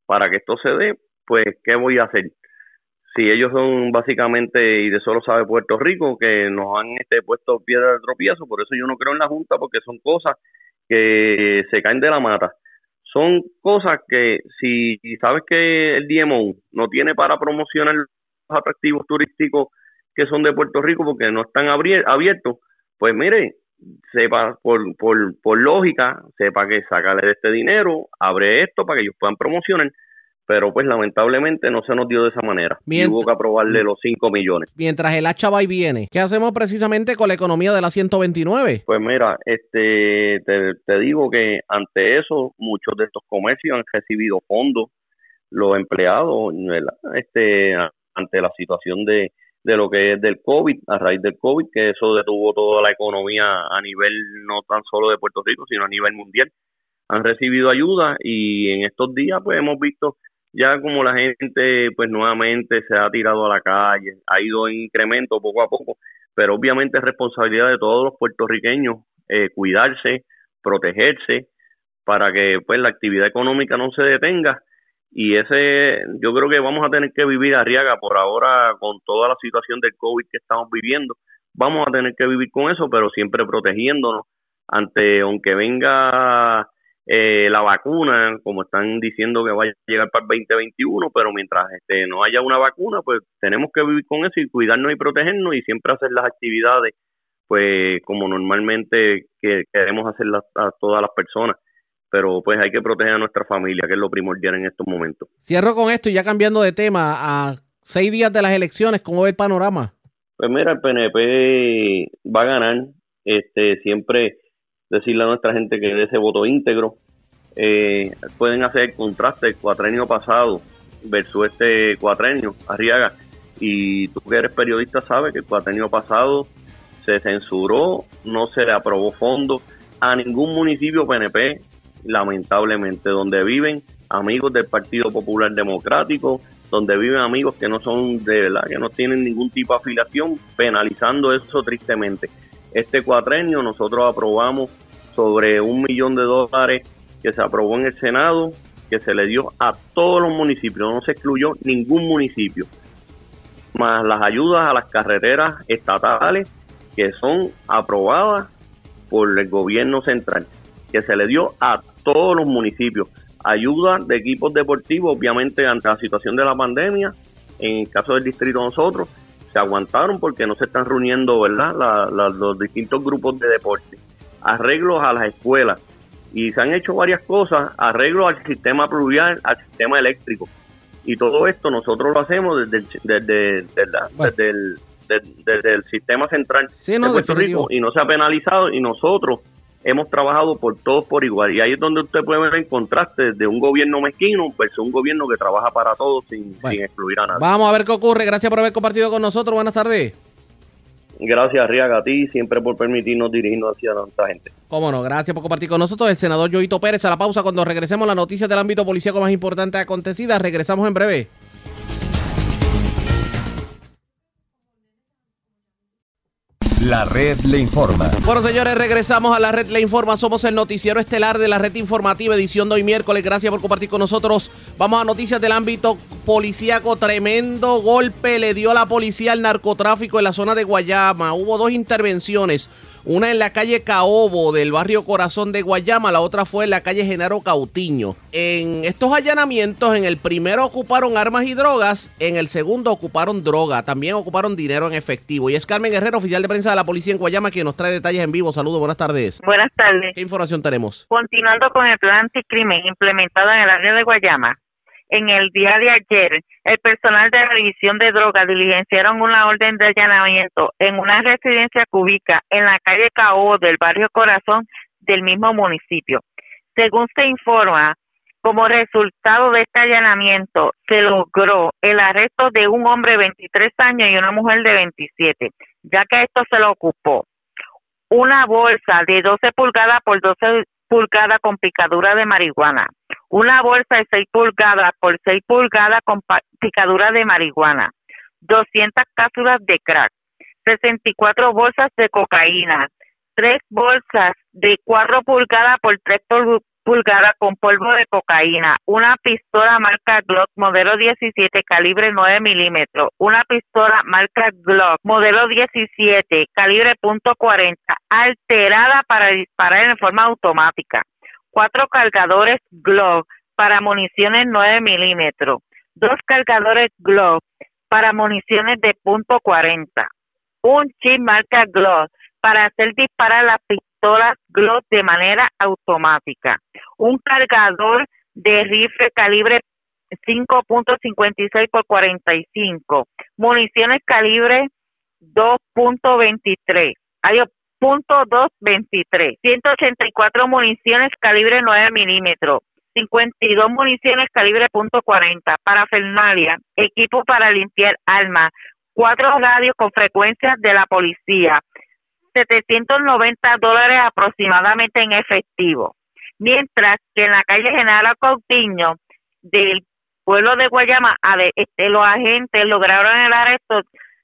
para que esto se dé, pues, ¿qué voy a hacer? Si ellos son básicamente, y de solo sabe Puerto Rico, que nos han este, puesto piedra de tropiezo, por eso yo no creo en la Junta, porque son cosas que se caen de la mata. Son cosas que si sabes que el DMO no tiene para promocionar los atractivos turísticos que son de Puerto Rico porque no están abiertos, pues mire, sepa por, por, por lógica, sepa que sacarle de este dinero, abre esto para que ellos puedan promocionar, pero pues lamentablemente no se nos dio de esa manera. y hubo que aprobarle los 5 millones. Mientras el hacha va y viene, ¿qué hacemos precisamente con la economía de la 129? Pues mira, este te, te digo que ante eso muchos de estos comercios han recibido fondos, los empleados, este ante la situación de, de lo que es del COVID, a raíz del COVID, que eso detuvo toda la economía a nivel no tan solo de Puerto Rico, sino a nivel mundial. Han recibido ayuda y en estos días pues hemos visto ya como la gente pues nuevamente se ha tirado a la calle, ha ido en incremento poco a poco, pero obviamente es responsabilidad de todos los puertorriqueños eh, cuidarse, protegerse para que pues la actividad económica no se detenga. Y ese yo creo que vamos a tener que vivir arriaga por ahora con toda la situación del COVID que estamos viviendo. Vamos a tener que vivir con eso pero siempre protegiéndonos ante aunque venga eh, la vacuna como están diciendo que vaya a llegar para el 2021 pero mientras este no haya una vacuna pues tenemos que vivir con eso y cuidarnos y protegernos y siempre hacer las actividades pues como normalmente que queremos hacerlas a todas las personas pero pues hay que proteger a nuestra familia, que es lo primordial en estos momentos. Cierro con esto y ya cambiando de tema, a seis días de las elecciones, ¿cómo ve el panorama? Pues mira, el PNP va a ganar, este siempre decirle a nuestra gente que dé ese voto íntegro. Eh, pueden hacer el contraste el cuatrenio pasado versus este cuatrenio, Arriaga. Y tú que eres periodista sabes que el cuatrenio pasado se censuró, no se le aprobó fondo a ningún municipio PNP lamentablemente, donde viven amigos del Partido Popular Democrático, donde viven amigos que no son de verdad, que no tienen ningún tipo de afiliación, penalizando eso tristemente. Este cuatrenio nosotros aprobamos sobre un millón de dólares que se aprobó en el Senado, que se le dio a todos los municipios, no se excluyó ningún municipio, más las ayudas a las carreteras estatales que son aprobadas por el gobierno central, que se le dio a todos los municipios. Ayuda de equipos deportivos, obviamente, ante la situación de la pandemia. En el caso del distrito nosotros, se aguantaron porque no se están reuniendo, ¿verdad?, los distintos grupos de deporte. Arreglos a las escuelas. Y se han hecho varias cosas, arreglos al sistema pluvial, al sistema eléctrico. Y todo esto nosotros lo hacemos desde, desde, desde, desde, el, sistema central de Puerto Rico y no se ha penalizado y nosotros hemos trabajado por todos por igual. Y ahí es donde usted puede ver el contraste de un gobierno mezquino versus un gobierno que trabaja para todos sin, excluir a nadie. Vamos a ver qué ocurre. Gracias por haber compartido con nosotros. Buenas tardes. Gracias, Riaga, a ti siempre por permitirnos dirigirnos hacia tanta gente. Cómo no, gracias por compartir con nosotros. El senador Joito Pérez a la pausa cuando regresemos las noticias del ámbito policíaco más importante acontecida. Regresamos en breve. La red le informa. Bueno, señores, regresamos a la red le informa. Somos el noticiero estelar de la red informativa, edición de hoy miércoles. Gracias por compartir con nosotros. Vamos a noticias del ámbito policíaco. Tremendo golpe le dio la policía al narcotráfico en la zona de Guayama. Hubo dos intervenciones una en la calle Caobo del barrio Corazón de Guayama, la otra fue en la calle Genaro Cautiño. En estos allanamientos, en el primero ocuparon armas y drogas, en el segundo ocuparon droga, también ocuparon dinero en efectivo. Y es Carmen Guerrero, oficial de prensa de la policía en Guayama, quien nos trae detalles en vivo. Saludos, buenas tardes. Buenas tardes. ¿Qué información tenemos? Continuando con el plan anticrimen implementado en el área de Guayama, en el día de ayer, el personal de la División de Drogas diligenciaron una orden de allanamiento en una residencia cúbica en la calle Cao del barrio Corazón del mismo municipio. Según se informa, como resultado de este allanamiento, se logró el arresto de un hombre de 23 años y una mujer de 27, ya que esto se lo ocupó una bolsa de 12 pulgadas por 12 pulgadas con picadura de marihuana, una bolsa de 6 pulgadas por 6 pulgadas con picadura de marihuana, 200 cápsulas de crack, 64 bolsas de cocaína, tres bolsas de 4 pulgadas por 3 pulgadas con polvo de cocaína, una pistola marca Glock modelo 17 calibre 9 milímetros, una pistola marca Glock modelo 17 calibre .40 alterada para disparar en forma automática, cuatro cargadores Glock para municiones 9 milímetros, dos cargadores Glock para municiones de .40, un chip marca Glock para hacer disparar las pistolas Glock de manera automática, un cargador de rifle calibre 5.56 por 45, municiones calibre 2.23, hay .223, 184 municiones calibre 9 milímetros, 52 municiones calibre .40, parafernalia, equipo para limpiar armas, cuatro radios con frecuencias de la policía, 790 dólares aproximadamente en efectivo. Mientras que en la calle General Coutinho del pueblo de Guayama, este, los agentes lograron el arresto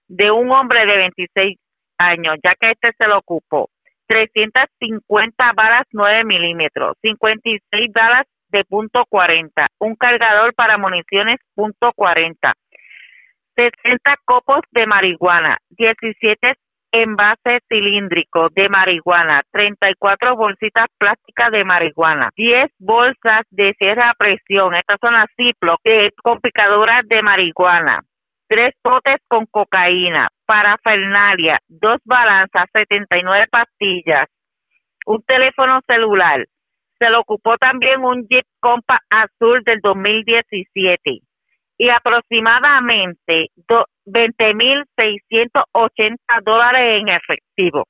de un hombre de 26 años, ya que este se lo ocupó. 350 balas 9 milímetros, 56 balas de punto 40, un cargador para municiones punto 40, 60 copos de marihuana, 17 envases cilíndricos de marihuana, 34 bolsitas plásticas de marihuana, 10 bolsas de cierre a presión, estas son las Ziploc, con picaduras de marihuana, tres potes con cocaína, parafernalia, dos balanzas, 79 pastillas, un teléfono celular. Se le ocupó también un Jeep Compass azul del 2017 y aproximadamente 20.680 dólares en efectivo.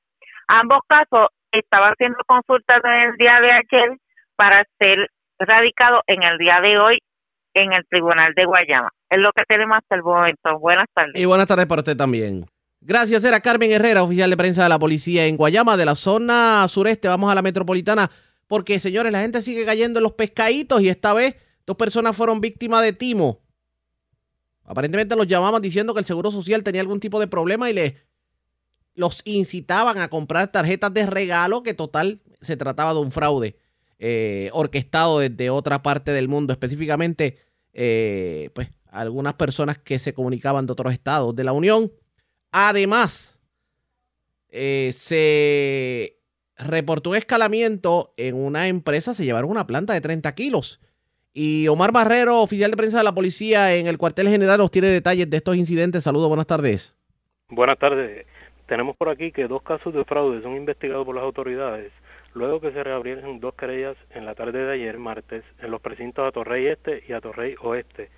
Ambos casos estaban siendo consultas en el día de ayer para ser radicados en el día de hoy en el Tribunal de Guayama. Es lo que tenemos hasta el momento. Buenas tardes. Y buenas tardes para usted también. Gracias, era Carmen Herrera, oficial de prensa de la policía en Guayama, de la zona sureste. Vamos a la metropolitana, porque señores, la gente sigue cayendo en los pescaditos y esta vez dos personas fueron víctimas de timo. Aparentemente los llamaban diciendo que el Seguro Social tenía algún tipo de problema y les los incitaban a comprar tarjetas de regalo, que total se trataba de un fraude eh, orquestado desde otra parte del mundo, específicamente eh, pues algunas personas que se comunicaban de otros estados de la Unión. Además, eh, se reportó un escalamiento en una empresa, se llevaron una planta de 30 kilos y Omar Barrero, oficial de prensa de la policía en el cuartel general, os tiene detalles de estos incidentes. Saludos, buenas tardes. Buenas tardes. Tenemos por aquí que dos casos de fraude son investigados por las autoridades, luego que se reabrieron dos querellas en la tarde de ayer, martes, en los precintos Torrey Este y Torrey Oeste,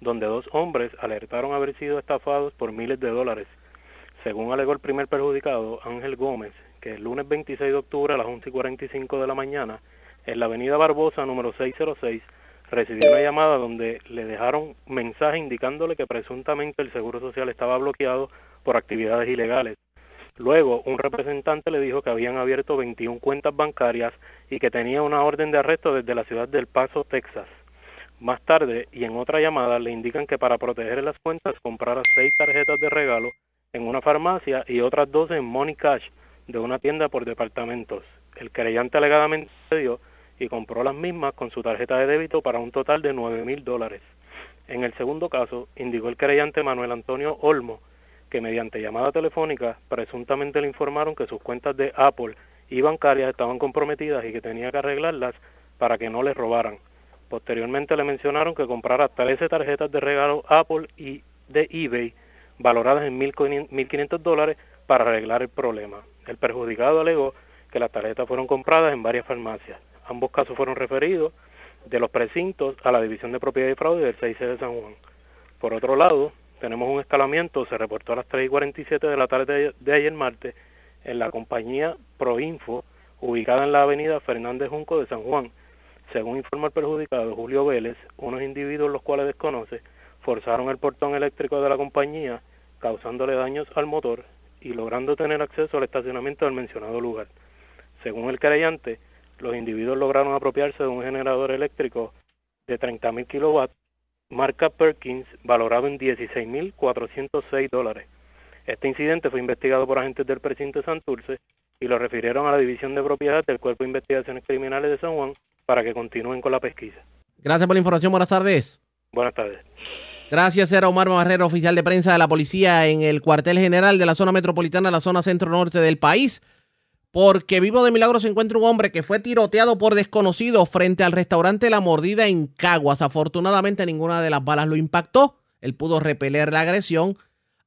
donde dos hombres alertaron haber sido estafados por miles de dólares. Según alegó el primer perjudicado, Ángel Gómez, que el lunes 26 de octubre a las 11 y 45 de la mañana, en la avenida Barbosa número 606, recibió una llamada donde le dejaron mensaje indicándole que presuntamente el Seguro Social estaba bloqueado por actividades ilegales. Luego, un representante le dijo que habían abierto 21 cuentas bancarias y que tenía una orden de arresto desde la ciudad del Paso, Texas. Más tarde, y en otra llamada, le indican que para proteger las cuentas comprara seis tarjetas de regalo en una farmacia y otras dos en Money Cash de una tienda por departamentos. El creyente alegadamente dio y compró las mismas con su tarjeta de débito para un total de 9 mil dólares. En el segundo caso, indicó el creyente Manuel Antonio Olmo que mediante llamada telefónica presuntamente le informaron que sus cuentas de Apple y bancarias estaban comprometidas y que tenía que arreglarlas para que no les robaran. Posteriormente le mencionaron que comprara 13 tarjetas de regalo Apple y de eBay valoradas en 1.500 dólares para arreglar el problema. El perjudicado alegó que las tarjetas fueron compradas en varias farmacias. Ambos casos fueron referidos de los precintos a la División de Propiedad y Fraude del 6 de San Juan. Por otro lado, tenemos un escalamiento, se reportó a las 3 y 47 de la tarde de ayer martes en la compañía Proinfo, ubicada en la avenida Fernández Junco de San Juan. Según informa el perjudicado Julio Vélez, unos individuos los cuales desconoce forzaron el portón eléctrico de la compañía, causándole daños al motor y logrando tener acceso al estacionamiento del mencionado lugar. Según el creyente, los individuos lograron apropiarse de un generador eléctrico de 30.000 kilowatts marca Perkins valorado en 16.406 dólares. Este incidente fue investigado por agentes del precinto de Santurce y lo refirieron a la División de Propiedad del Cuerpo de Investigaciones Criminales de San Juan para que continúen con la pesquisa. Gracias por la información. Buenas tardes. Buenas tardes. Gracias, era Omar Barrero, oficial de prensa de la policía en el cuartel general de la zona metropolitana, la zona centro-norte del país. Porque vivo de milagro se encuentra un hombre que fue tiroteado por desconocidos frente al restaurante La Mordida en Caguas. Afortunadamente ninguna de las balas lo impactó. Él pudo repeler la agresión.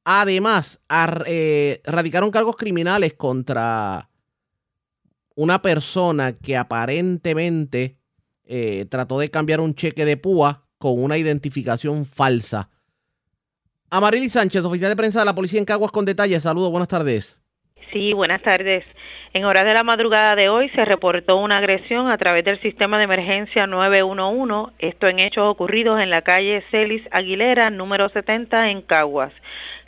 Además, eh, radicaron cargos criminales contra una persona que aparentemente eh, trató de cambiar un cheque de púa con una identificación falsa. Amarili Sánchez, oficial de prensa de la policía en Caguas con detalles. Saludos, buenas tardes. Sí, buenas tardes. En horas de la madrugada de hoy se reportó una agresión a través del sistema de emergencia 911, esto en hechos ocurridos en la calle Celis Aguilera, número 70, en Caguas.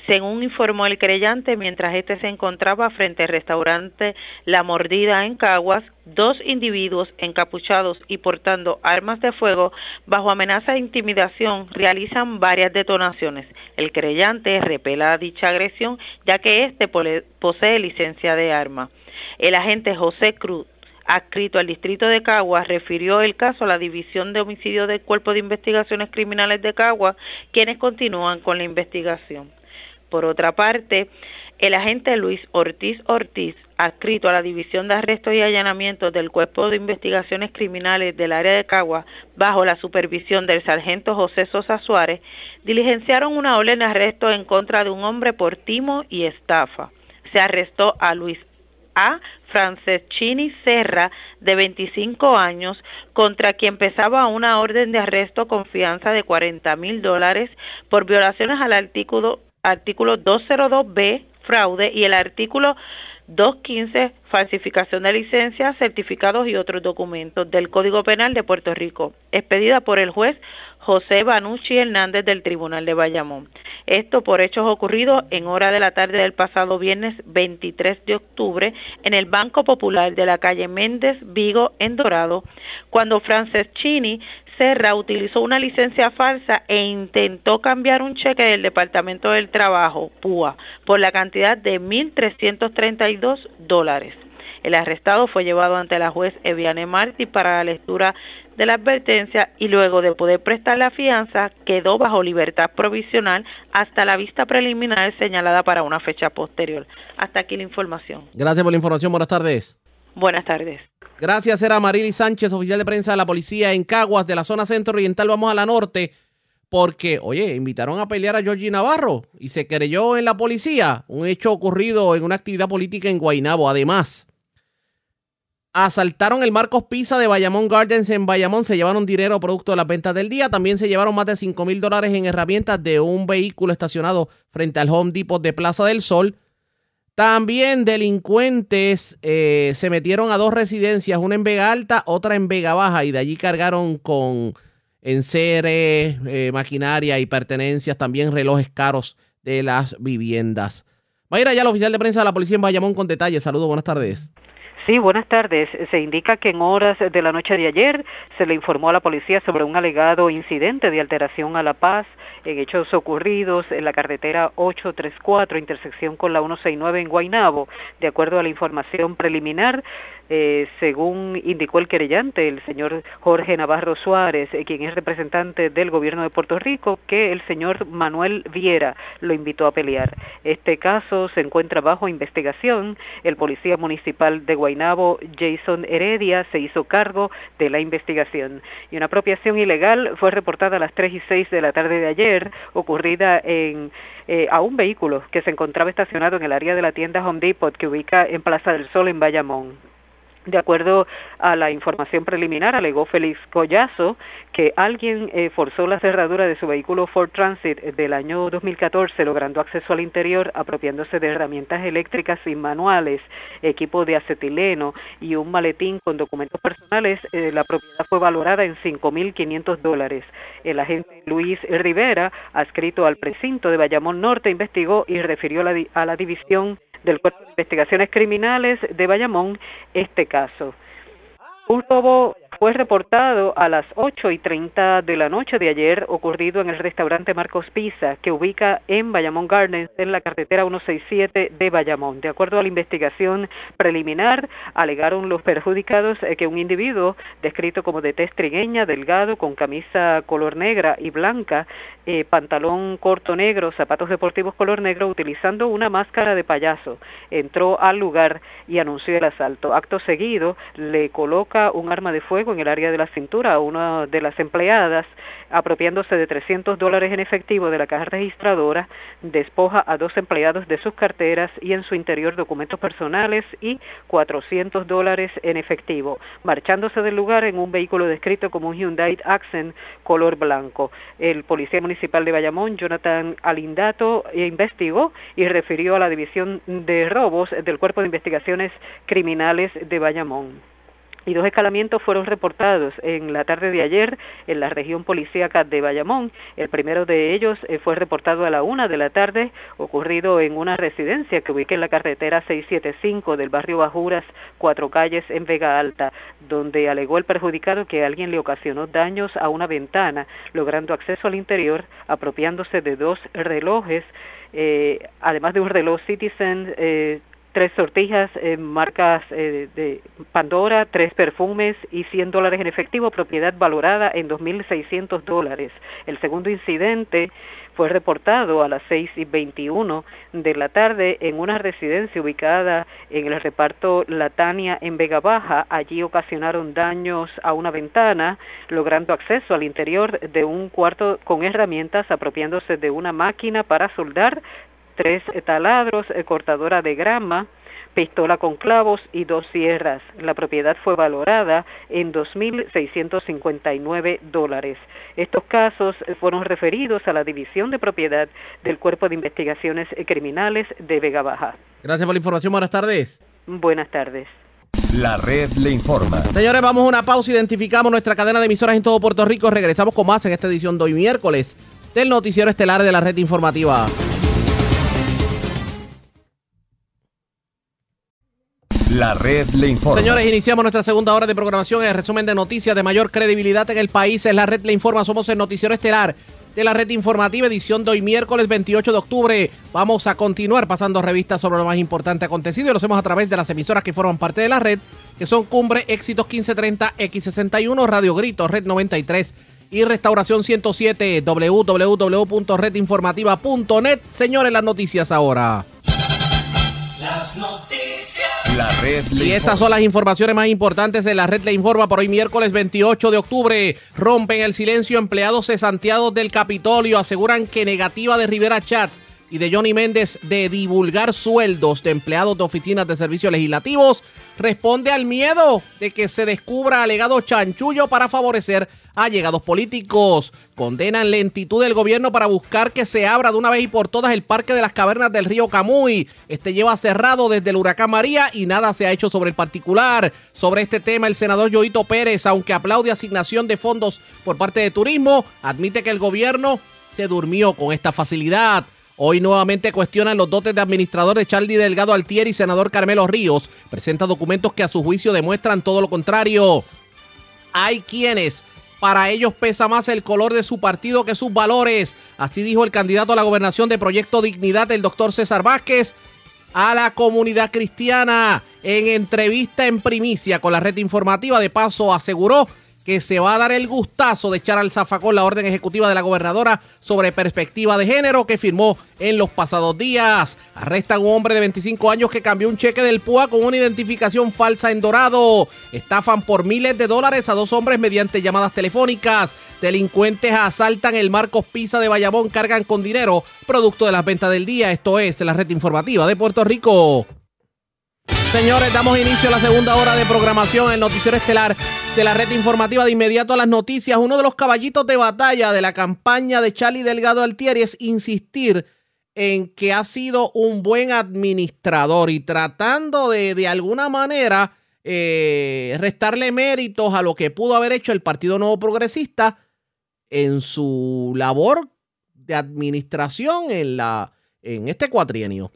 Según informó el creyente, mientras este se encontraba frente al restaurante La Mordida en Caguas, dos individuos encapuchados y portando armas de fuego bajo amenaza de intimidación realizan varias detonaciones. El creyente repela dicha agresión ya que éste posee licencia de arma. El agente José Cruz adscrito al distrito de Caguas, refirió el caso a la División de Homicidio del Cuerpo de Investigaciones Criminales de Caguas, quienes continúan con la investigación. Por otra parte, el agente Luis Ortiz Ortiz, adscrito a la División de Arrestos y Allanamientos del Cuerpo de Investigaciones Criminales del área de Cagua, bajo la supervisión del sargento José Sosa Suárez, diligenciaron una orden de arresto en contra de un hombre por timo y estafa. Se arrestó a Luis A. Franceschini Serra, de 25 años, contra quien pesaba una orden de arresto con fianza de 40 mil dólares por violaciones al artículo artículo 202B, fraude, y el artículo 215, falsificación de licencias, certificados y otros documentos del Código Penal de Puerto Rico, expedida por el juez José Banucci Hernández del Tribunal de Bayamón. Esto por hechos ocurridos en hora de la tarde del pasado viernes 23 de octubre en el Banco Popular de la calle Méndez Vigo en Dorado, cuando Chini Serra utilizó una licencia falsa e intentó cambiar un cheque del Departamento del Trabajo, PUA, por la cantidad de 1.332 dólares. El arrestado fue llevado ante la juez Eviane Martí para la lectura de la advertencia y luego de poder prestar la fianza quedó bajo libertad provisional hasta la vista preliminar señalada para una fecha posterior. Hasta aquí la información. Gracias por la información. Buenas tardes. Buenas tardes. Gracias, era Marily Sánchez, oficial de prensa de la policía en Caguas, de la zona centro oriental. Vamos a la norte, porque, oye, invitaron a pelear a Georgie Navarro y se creyó en la policía. Un hecho ocurrido en una actividad política en Guaynabo. Además, asaltaron el Marcos Pisa de Bayamón Gardens en Bayamón. Se llevaron dinero producto de las ventas del día. También se llevaron más de 5 mil dólares en herramientas de un vehículo estacionado frente al Home Depot de Plaza del Sol. También delincuentes eh, se metieron a dos residencias, una en Vega Alta, otra en Vega Baja, y de allí cargaron con enseres, eh, maquinaria y pertenencias, también relojes caros de las viviendas. Va a ir allá el oficial de prensa de la policía en Bayamón con detalles. Saludos, buenas tardes. Sí, buenas tardes. Se indica que en horas de la noche de ayer se le informó a la policía sobre un alegado incidente de alteración a la paz en hechos ocurridos en la carretera 834, intersección con la 169 en Guaynabo. De acuerdo a la información preliminar, eh, según indicó el querellante, el señor Jorge Navarro Suárez, eh, quien es representante del gobierno de Puerto Rico, que el señor Manuel Viera lo invitó a pelear. Este caso se encuentra bajo investigación. El policía municipal de Guaynabo, Jason Heredia, se hizo cargo de la investigación. Y una apropiación ilegal fue reportada a las 3 y 6 de la tarde de ayer, ocurrida en eh, a un vehículo que se encontraba estacionado en el área de la tienda Home Depot que ubica en Plaza del Sol en Bayamón. De acuerdo a la información preliminar, alegó Félix Collazo que alguien eh, forzó la cerradura de su vehículo Ford Transit del año 2014, logrando acceso al interior, apropiándose de herramientas eléctricas y manuales, equipo de acetileno y un maletín con documentos personales. Eh, la propiedad fue valorada en 5.500 dólares. El agente Luis Rivera, adscrito al precinto de Bayamón Norte, investigó y refirió a la división del Cuerpo de Investigaciones Criminales de Bayamón este caso. Un robo fue reportado a las 8 y 30 de la noche de ayer, ocurrido en el restaurante Marcos Pizza, que ubica en Bayamón Gardens, en la carretera 167 de Bayamón. De acuerdo a la investigación preliminar, alegaron los perjudicados eh, que un individuo, descrito como de tez trigueña, delgado, con camisa color negra y blanca, eh, pantalón corto negro, zapatos deportivos color negro, utilizando una máscara de payaso, entró al lugar y anunció el asalto. Acto seguido, le coloca un arma de fuego en el área de la cintura a una de las empleadas, apropiándose de 300 dólares en efectivo de la caja registradora, despoja a dos empleados de sus carteras y en su interior documentos personales y 400 dólares en efectivo, marchándose del lugar en un vehículo descrito como un Hyundai Accent color blanco. El policía municipal de Bayamón, Jonathan Alindato, investigó y refirió a la División de Robos del Cuerpo de Investigaciones Criminales de Bayamón y dos escalamientos fueron reportados en la tarde de ayer en la región policíaca de Bayamón. El primero de ellos eh, fue reportado a la una de la tarde, ocurrido en una residencia que ubica en la carretera 675 del barrio Bajuras, Cuatro Calles, en Vega Alta, donde alegó el perjudicado que alguien le ocasionó daños a una ventana, logrando acceso al interior, apropiándose de dos relojes, eh, además de un reloj Citizen eh, tres sortijas en marcas eh, de Pandora, tres perfumes y 100 dólares en efectivo, propiedad valorada en 2.600 dólares. El segundo incidente fue reportado a las 6 y 21 de la tarde en una residencia ubicada en el reparto Latania en Vega Baja. Allí ocasionaron daños a una ventana, logrando acceso al interior de un cuarto con herramientas, apropiándose de una máquina para soldar, tres taladros, eh, cortadora de grama, pistola con clavos y dos sierras. La propiedad fue valorada en 2.659 dólares. Estos casos eh, fueron referidos a la División de Propiedad del Cuerpo de Investigaciones Criminales de Vega Baja. Gracias por la información. Buenas tardes. Buenas tardes. La red le informa. Señores, vamos a una pausa. Identificamos nuestra cadena de emisoras en todo Puerto Rico. Regresamos con más en esta edición de hoy miércoles del noticiero estelar de la red informativa. La red le informa. Señores, iniciamos nuestra segunda hora de programación. El resumen de noticias de mayor credibilidad en el país es La red le informa. Somos el noticiero estelar de la red informativa, edición de hoy miércoles 28 de octubre. Vamos a continuar pasando revistas sobre lo más importante acontecido y lo hacemos a través de las emisoras que forman parte de la red, que son Cumbre, Éxitos 1530, X61, Radio Grito, Red 93 y Restauración 107, www.redinformativa.net. Señores, las noticias ahora. Las noticias. La red le Y estas son las informaciones más importantes de la red Le Informa por hoy miércoles 28 de octubre. Rompen el silencio empleados cesanteados del Capitolio. Aseguran que negativa de Rivera Chats y de Johnny Méndez de divulgar sueldos de empleados de oficinas de servicios legislativos responde al miedo de que se descubra alegado chanchullo para favorecer a llegados políticos. Condenan lentitud del gobierno para buscar que se abra de una vez y por todas el Parque de las Cavernas del río Camuy. Este lleva cerrado desde el huracán María y nada se ha hecho sobre el particular. Sobre este tema, el senador Yoito Pérez, aunque aplaude asignación de fondos por parte de turismo, admite que el gobierno se durmió con esta facilidad. Hoy nuevamente cuestionan los dotes de administrador de Charlie Delgado Altieri y senador Carmelo Ríos. Presenta documentos que a su juicio demuestran todo lo contrario. Hay quienes para ellos pesa más el color de su partido que sus valores. Así dijo el candidato a la gobernación de Proyecto Dignidad, el doctor César Vázquez, a la comunidad cristiana. En entrevista en primicia con la red informativa, de paso aseguró que se va a dar el gustazo de echar al zafacón la orden ejecutiva de la gobernadora sobre perspectiva de género que firmó en los pasados días. Arrestan a un hombre de 25 años que cambió un cheque del PUA con una identificación falsa en Dorado. Estafan por miles de dólares a dos hombres mediante llamadas telefónicas. Delincuentes asaltan el Marcos Pisa de Bayamón, cargan con dinero producto de las ventas del día. Esto es la red informativa de Puerto Rico. Señores, damos inicio a la segunda hora de programación, el noticiero estelar de la red informativa de inmediato a las noticias. Uno de los caballitos de batalla de la campaña de Charlie Delgado Altieri es insistir en que ha sido un buen administrador y tratando de, de alguna manera, eh, restarle méritos a lo que pudo haber hecho el Partido Nuevo Progresista en su labor de administración en, la, en este cuatrienio.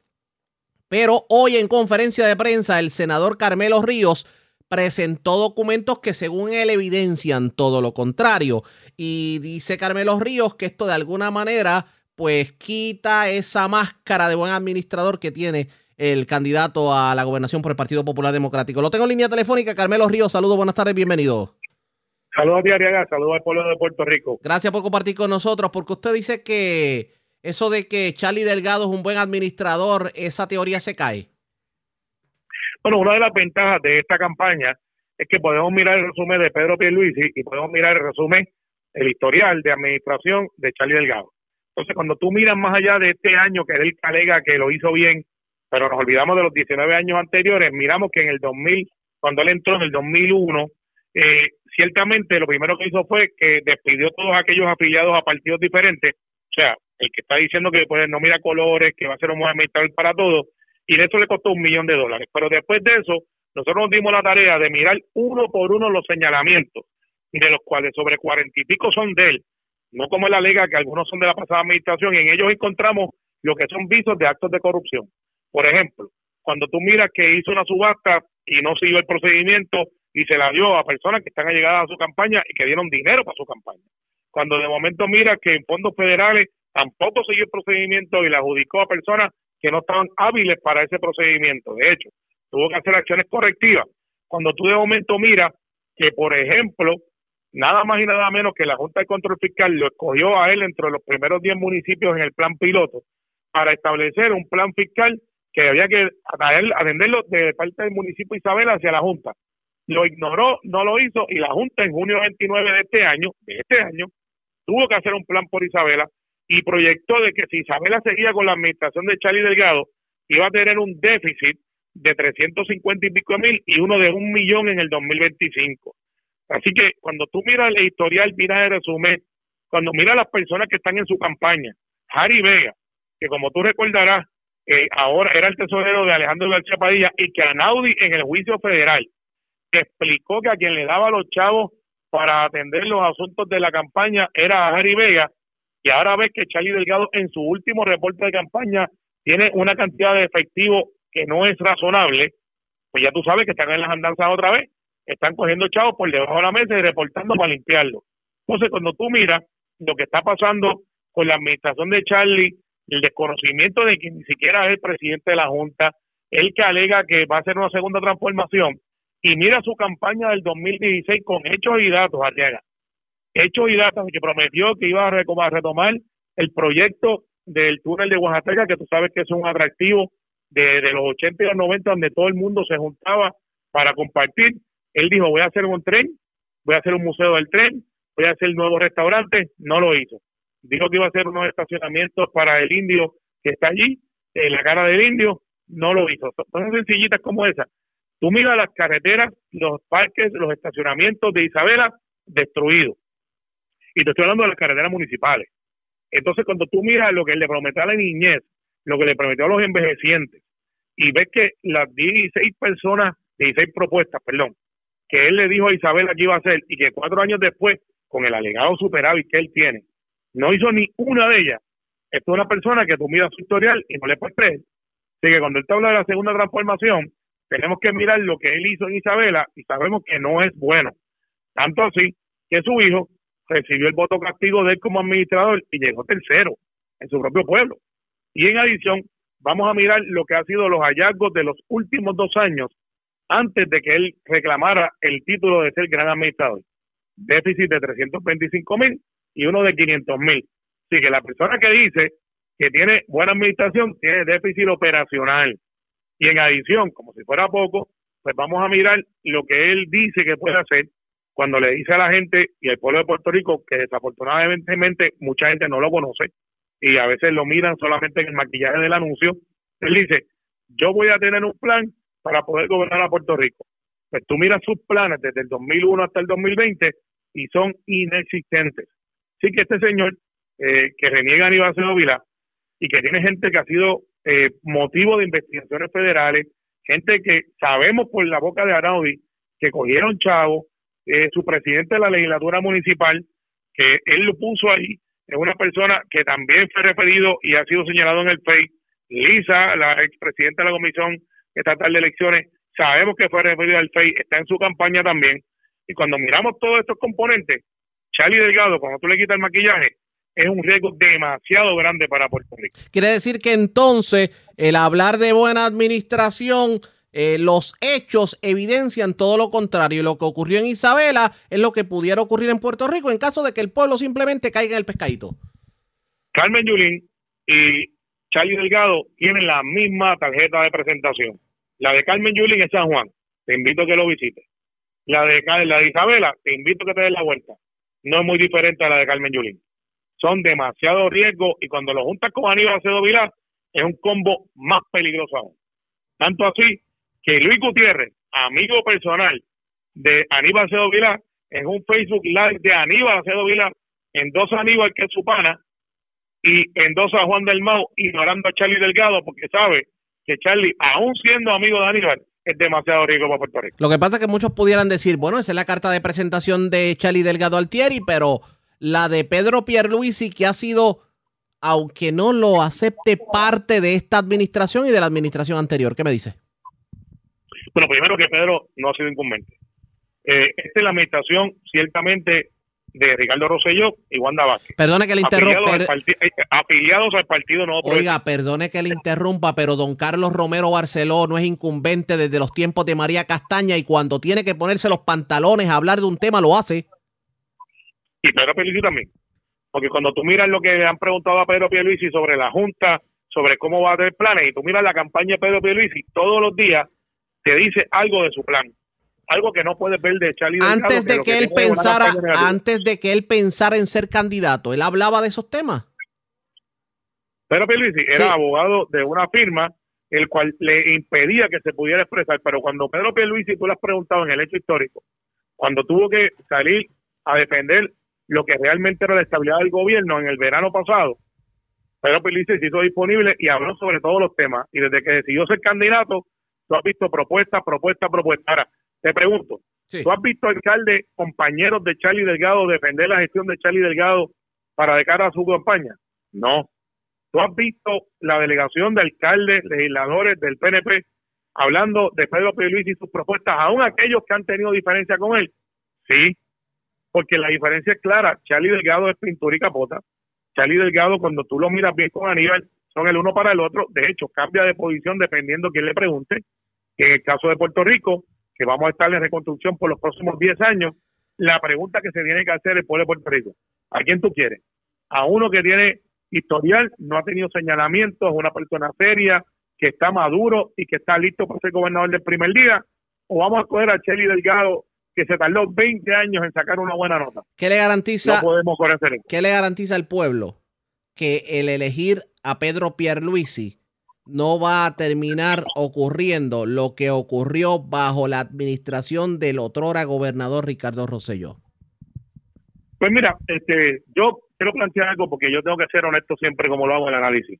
Pero hoy en conferencia de prensa el senador Carmelo Ríos presentó documentos que según él evidencian todo lo contrario. Y dice Carmelo Ríos que esto de alguna manera pues quita esa máscara de buen administrador que tiene el candidato a la gobernación por el Partido Popular Democrático. Lo tengo en línea telefónica, Carmelo Ríos. Saludos, buenas tardes, bienvenido. Saludos a Ariaga, saludos al pueblo de Puerto Rico. Gracias por compartir con nosotros, porque usted dice que eso de que Charlie Delgado es un buen administrador, esa teoría se cae. Bueno, una de las ventajas de esta campaña es que podemos mirar el resumen de Pedro Pierluisi y podemos mirar el resumen, el historial de administración de Charlie Delgado. Entonces, cuando tú miras más allá de este año que él alega que lo hizo bien, pero nos olvidamos de los 19 años anteriores, miramos que en el 2000, cuando él entró en el 2001, eh, ciertamente lo primero que hizo fue que despidió todos aquellos afiliados a partidos diferentes, o sea, el que está diciendo que pues, no mira colores, que va a ser un administrador para todos, y de eso le costó un millón de dólares. Pero después de eso, nosotros nos dimos la tarea de mirar uno por uno los señalamientos, de los cuales sobre cuarenta y pico son de él, no como la alega que algunos son de la pasada administración, y en ellos encontramos lo que son visos de actos de corrupción. Por ejemplo, cuando tú miras que hizo una subasta y no siguió el procedimiento y se la dio a personas que están allegadas a su campaña y que dieron dinero para su campaña. Cuando de momento mira que en fondos federales tampoco siguió el procedimiento y le adjudicó a personas que no estaban hábiles para ese procedimiento. De hecho, tuvo que hacer acciones correctivas. Cuando tú de momento miras que, por ejemplo, nada más y nada menos que la Junta de Control Fiscal lo escogió a él entre los primeros 10 municipios en el plan piloto para establecer un plan fiscal que había que atenderlo de parte del municipio Isabel hacia la Junta. Lo ignoró, no lo hizo y la Junta en junio 29 de este año, de este año, tuvo que hacer un plan por Isabela y proyectó de que si Isabela seguía con la administración de Charlie Delgado, iba a tener un déficit de 350 y pico mil y uno de un millón en el 2025. Así que cuando tú miras el historial, miras el resumen, cuando miras las personas que están en su campaña, Harry Vega, que como tú recordarás, eh, ahora era el tesorero de Alejandro García Padilla y que Anaudi en el juicio federal explicó que a quien le daba los chavos para atender los asuntos de la campaña era a Harry Vega y ahora ves que Charlie Delgado en su último reporte de campaña tiene una cantidad de efectivo que no es razonable, pues ya tú sabes que están en las andanzas otra vez están cogiendo chavos por debajo de la mesa y reportando para limpiarlo. Entonces, cuando tú miras lo que está pasando con la administración de Charlie, el desconocimiento de que ni siquiera es el presidente de la Junta, el que alega que va a hacer una segunda transformación, y mira su campaña del 2016 con hechos y datos, Arriaga. Hechos y datos que prometió que iba a retomar el proyecto del túnel de Oaxaca, que tú sabes que es un atractivo de, los 80 y los 90, donde todo el mundo se juntaba para compartir él dijo, voy a hacer un tren, voy a hacer un museo del tren, voy a hacer nuevos restaurantes, no lo hizo. Dijo que iba a hacer unos estacionamientos para el indio que está allí, en la cara del indio, no lo hizo. Son sencillitas como esa. Tú miras las carreteras, los parques, los estacionamientos de Isabela destruidos. Y te estoy hablando de las carreteras municipales. Entonces, cuando tú miras lo que le prometió a la niñez, lo que le prometió a los envejecientes, y ves que las 16 personas, 16 propuestas, perdón, que él le dijo a Isabela que iba a hacer y que cuatro años después, con el alegado superávit que él tiene, no hizo ni una de ellas. Esto es una persona que tú miras su historial y no le puedes creer. Así que cuando él te habla de la segunda transformación, tenemos que mirar lo que él hizo en Isabela y sabemos que no es bueno. Tanto así que su hijo recibió el voto castigo de él como administrador y llegó tercero en su propio pueblo. Y en adición, vamos a mirar lo que ha sido los hallazgos de los últimos dos años antes de que él reclamara el título de ser gran administrador. Déficit de 325 mil y uno de 500 mil. Así que la persona que dice que tiene buena administración tiene déficit operacional. Y en adición, como si fuera poco, pues vamos a mirar lo que él dice que puede hacer cuando le dice a la gente y al pueblo de Puerto Rico que desafortunadamente mucha gente no lo conoce y a veces lo miran solamente en el maquillaje del anuncio. Él dice, yo voy a tener un plan para poder gobernar a Puerto Rico. Pues tú miras sus planes desde el 2001 hasta el 2020 y son inexistentes. Así que este señor eh, que reniega a Aníbal Vila y que tiene gente que ha sido eh, motivo de investigaciones federales, gente que sabemos por la boca de Araudi que cogieron chavo, eh, su presidente de la legislatura municipal, que él lo puso ahí, es una persona que también fue referido y ha sido señalado en el FEI, Lisa, la expresidenta de la comisión estatal de elecciones sabemos que fue referido al FEI, está en su campaña también, y cuando miramos todos estos componentes, Charlie Delgado, cuando tú le quitas el maquillaje, es un riesgo demasiado grande para Puerto Rico. Quiere decir que entonces el hablar de buena administración, eh, los hechos evidencian todo lo contrario. Lo que ocurrió en Isabela es lo que pudiera ocurrir en Puerto Rico en caso de que el pueblo simplemente caiga en el pescadito. Carmen Yulín y Charlie Delgado tienen la misma tarjeta de presentación. La de Carmen Yulín es San Juan. Te invito a que lo visites. La de, la de Isabela, te invito a que te des la vuelta. No es muy diferente a la de Carmen Yulín. Son demasiado riesgos y cuando lo juntas con Aníbal Acedo Vilá, es un combo más peligroso aún. Tanto así que Luis Gutiérrez, amigo personal de Aníbal Acedo Vilá, en un Facebook Live de Aníbal Acedo Vilá, endosa a Aníbal, que es su pana, y endosa a Juan del Mau, ignorando a Charlie Delgado, porque sabe que Charlie, aún siendo amigo de Aníbal, es demasiado rico para Puerto Rico. Lo que pasa es que muchos pudieran decir, bueno, esa es la carta de presentación de Charlie Delgado Altieri, pero la de Pedro Pierluisi, que ha sido, aunque no lo acepte, parte de esta administración y de la administración anterior. ¿Qué me dice? Bueno, primero que Pedro no ha sido incumbente. Eh, esta es la administración ciertamente de Ricardo Rosselló y Wanda Vázquez. Perdone que le interrumpa. Eh, afiliados, al partido no Oiga, perdone que le interrumpa, pero don Carlos Romero Barceló no es incumbente desde los tiempos de María Castaña y cuando tiene que ponerse los pantalones a hablar de un tema lo hace. Y Pedro Pierluisi también. Porque cuando tú miras lo que han preguntado a Pedro Pierluisi sobre la Junta, sobre cómo va a tener planes, y tú miras la campaña de Pedro Pierluisi, todos los días te dice algo de su plan. Algo que no puedes ver de Charlie Antes de que, él pensara, antes de que él pensara en ser candidato, él hablaba de esos temas. Pedro Pierluisi era abogado de una firma el cual le impedía que se pudiera expresar, pero cuando Pedro Pierluisi, tú le has preguntado en el hecho histórico, cuando tuvo que salir a defender lo que realmente era la estabilidad del gobierno en el verano pasado, Pedro Pierluisi se hizo disponible y habló sobre todos los temas. Y desde que decidió ser candidato, tú has visto propuesta, propuesta, propuesta. Ahora, te pregunto, ¿tú has visto alcalde, compañeros de Charlie Delgado defender la gestión de Charlie Delgado para de cara a su campaña? No. ¿Tú has visto la delegación de alcaldes, legisladores del PNP hablando de Pedro Pierluisi y sus propuestas, aún aquellos que han tenido diferencia con él? Sí, porque la diferencia es clara. Charlie Delgado es pintura y capota. Charlie Delgado, cuando tú lo miras bien con Aníbal, son el uno para el otro. De hecho, cambia de posición dependiendo quién le pregunte. En el caso de Puerto Rico, que vamos a estar en reconstrucción por los próximos 10 años, la pregunta que se tiene que hacer el pueblo de Puerto Rico, ¿a quién tú quieres? ¿A uno que tiene historial, no ha tenido señalamientos, una persona seria, que está maduro y que está listo para ser gobernador del primer día? ¿O vamos a coger a Charlie Delgado que se tardó 20 años en sacar una buena nota. ¿Qué le garantiza, no podemos ¿qué le garantiza al pueblo? Que el elegir a Pedro Pierluisi no va a terminar ocurriendo lo que ocurrió bajo la administración del otrora gobernador Ricardo Rosselló. Pues mira, este, yo quiero plantear algo porque yo tengo que ser honesto siempre como lo hago en el análisis.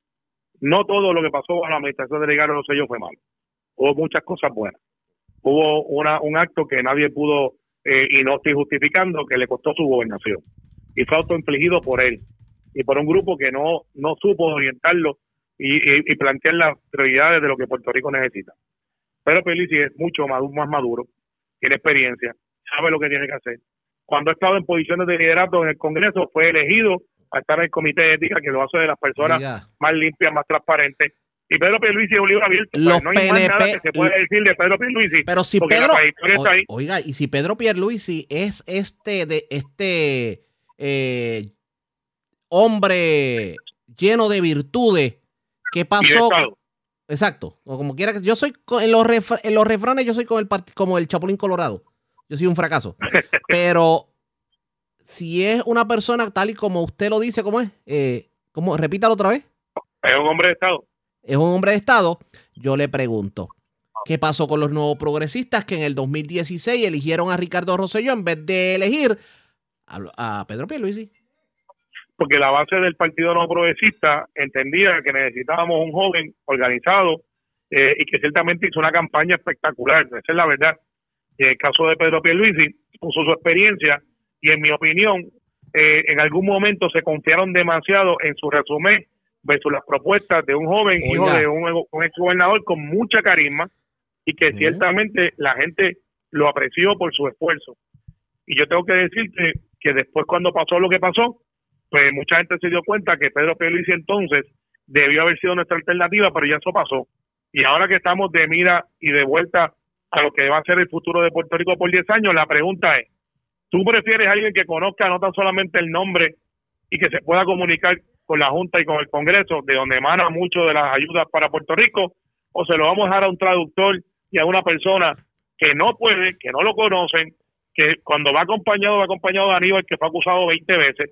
No todo lo que pasó con la administración de Ricardo Rosselló fue malo. Hubo muchas cosas buenas hubo una, un acto que nadie pudo, eh, y no estoy justificando, que le costó su gobernación. Y fue autoinfligido por él y por un grupo que no, no supo orientarlo y, y, plantear las prioridades de lo que Puerto Rico necesita. Pero Pelici es mucho más, más maduro, tiene experiencia, sabe lo que tiene que hacer. Cuando ha estado en posiciones de liderato en el Congreso, fue elegido a estar en el Comité de Ética, que lo hace de las personas más limpias, más transparentes, y Pedro Pierluisi es un libro abierto. Pues, Los no hay más nada que se puede decir de Pedro Pierluisi. Pero si Pedro, oiga, y si Pedro Pierluisi es este de este eh, hombre lleno de virtudes, ¿qué pasó? Exacto, o como quiera que yo soy en los en los refranes yo soy como el como el Chapulín Colorado. Yo soy un fracaso. [laughs] Pero si es una persona tal y como usted lo dice, ¿cómo es? Eh, ¿cómo? Repítalo otra vez. Es un hombre de Estado es un hombre de Estado, yo le pregunto, ¿qué pasó con los nuevos progresistas que en el 2016 eligieron a Ricardo Rosselló en vez de elegir a, Pedro Pierluisi? Porque la base del Partido No Progresista entendía que necesitábamos un joven organizado eh, y que ciertamente hizo una campaña espectacular, esa es la verdad. Y en el caso de Pedro Pierluisi, puso su experiencia y en mi opinión, eh, en algún momento se confiaron demasiado en su resumen versus las propuestas de un joven hijo de un, ex gobernador con mucha carisma y que ciertamente la gente lo apreció por su esfuerzo. Y yo tengo que decirte que después cuando pasó lo que pasó, pues mucha gente se dio cuenta que Pedro Pierluisi entonces debió haber sido nuestra alternativa, pero ya eso pasó. Y ahora que estamos de mira y de vuelta a lo que va a ser el futuro de Puerto Rico por 10 años, la pregunta es, ¿tú prefieres a alguien que conozca no tan solamente el nombre y que se pueda comunicar con la Junta y con el Congreso, de donde emana mucho de las ayudas para Puerto Rico, o se lo vamos a dejar a un traductor y a una persona que no puede, que no lo conocen, que cuando va acompañado, va acompañado de Aníbal, que fue acusado 20 veces,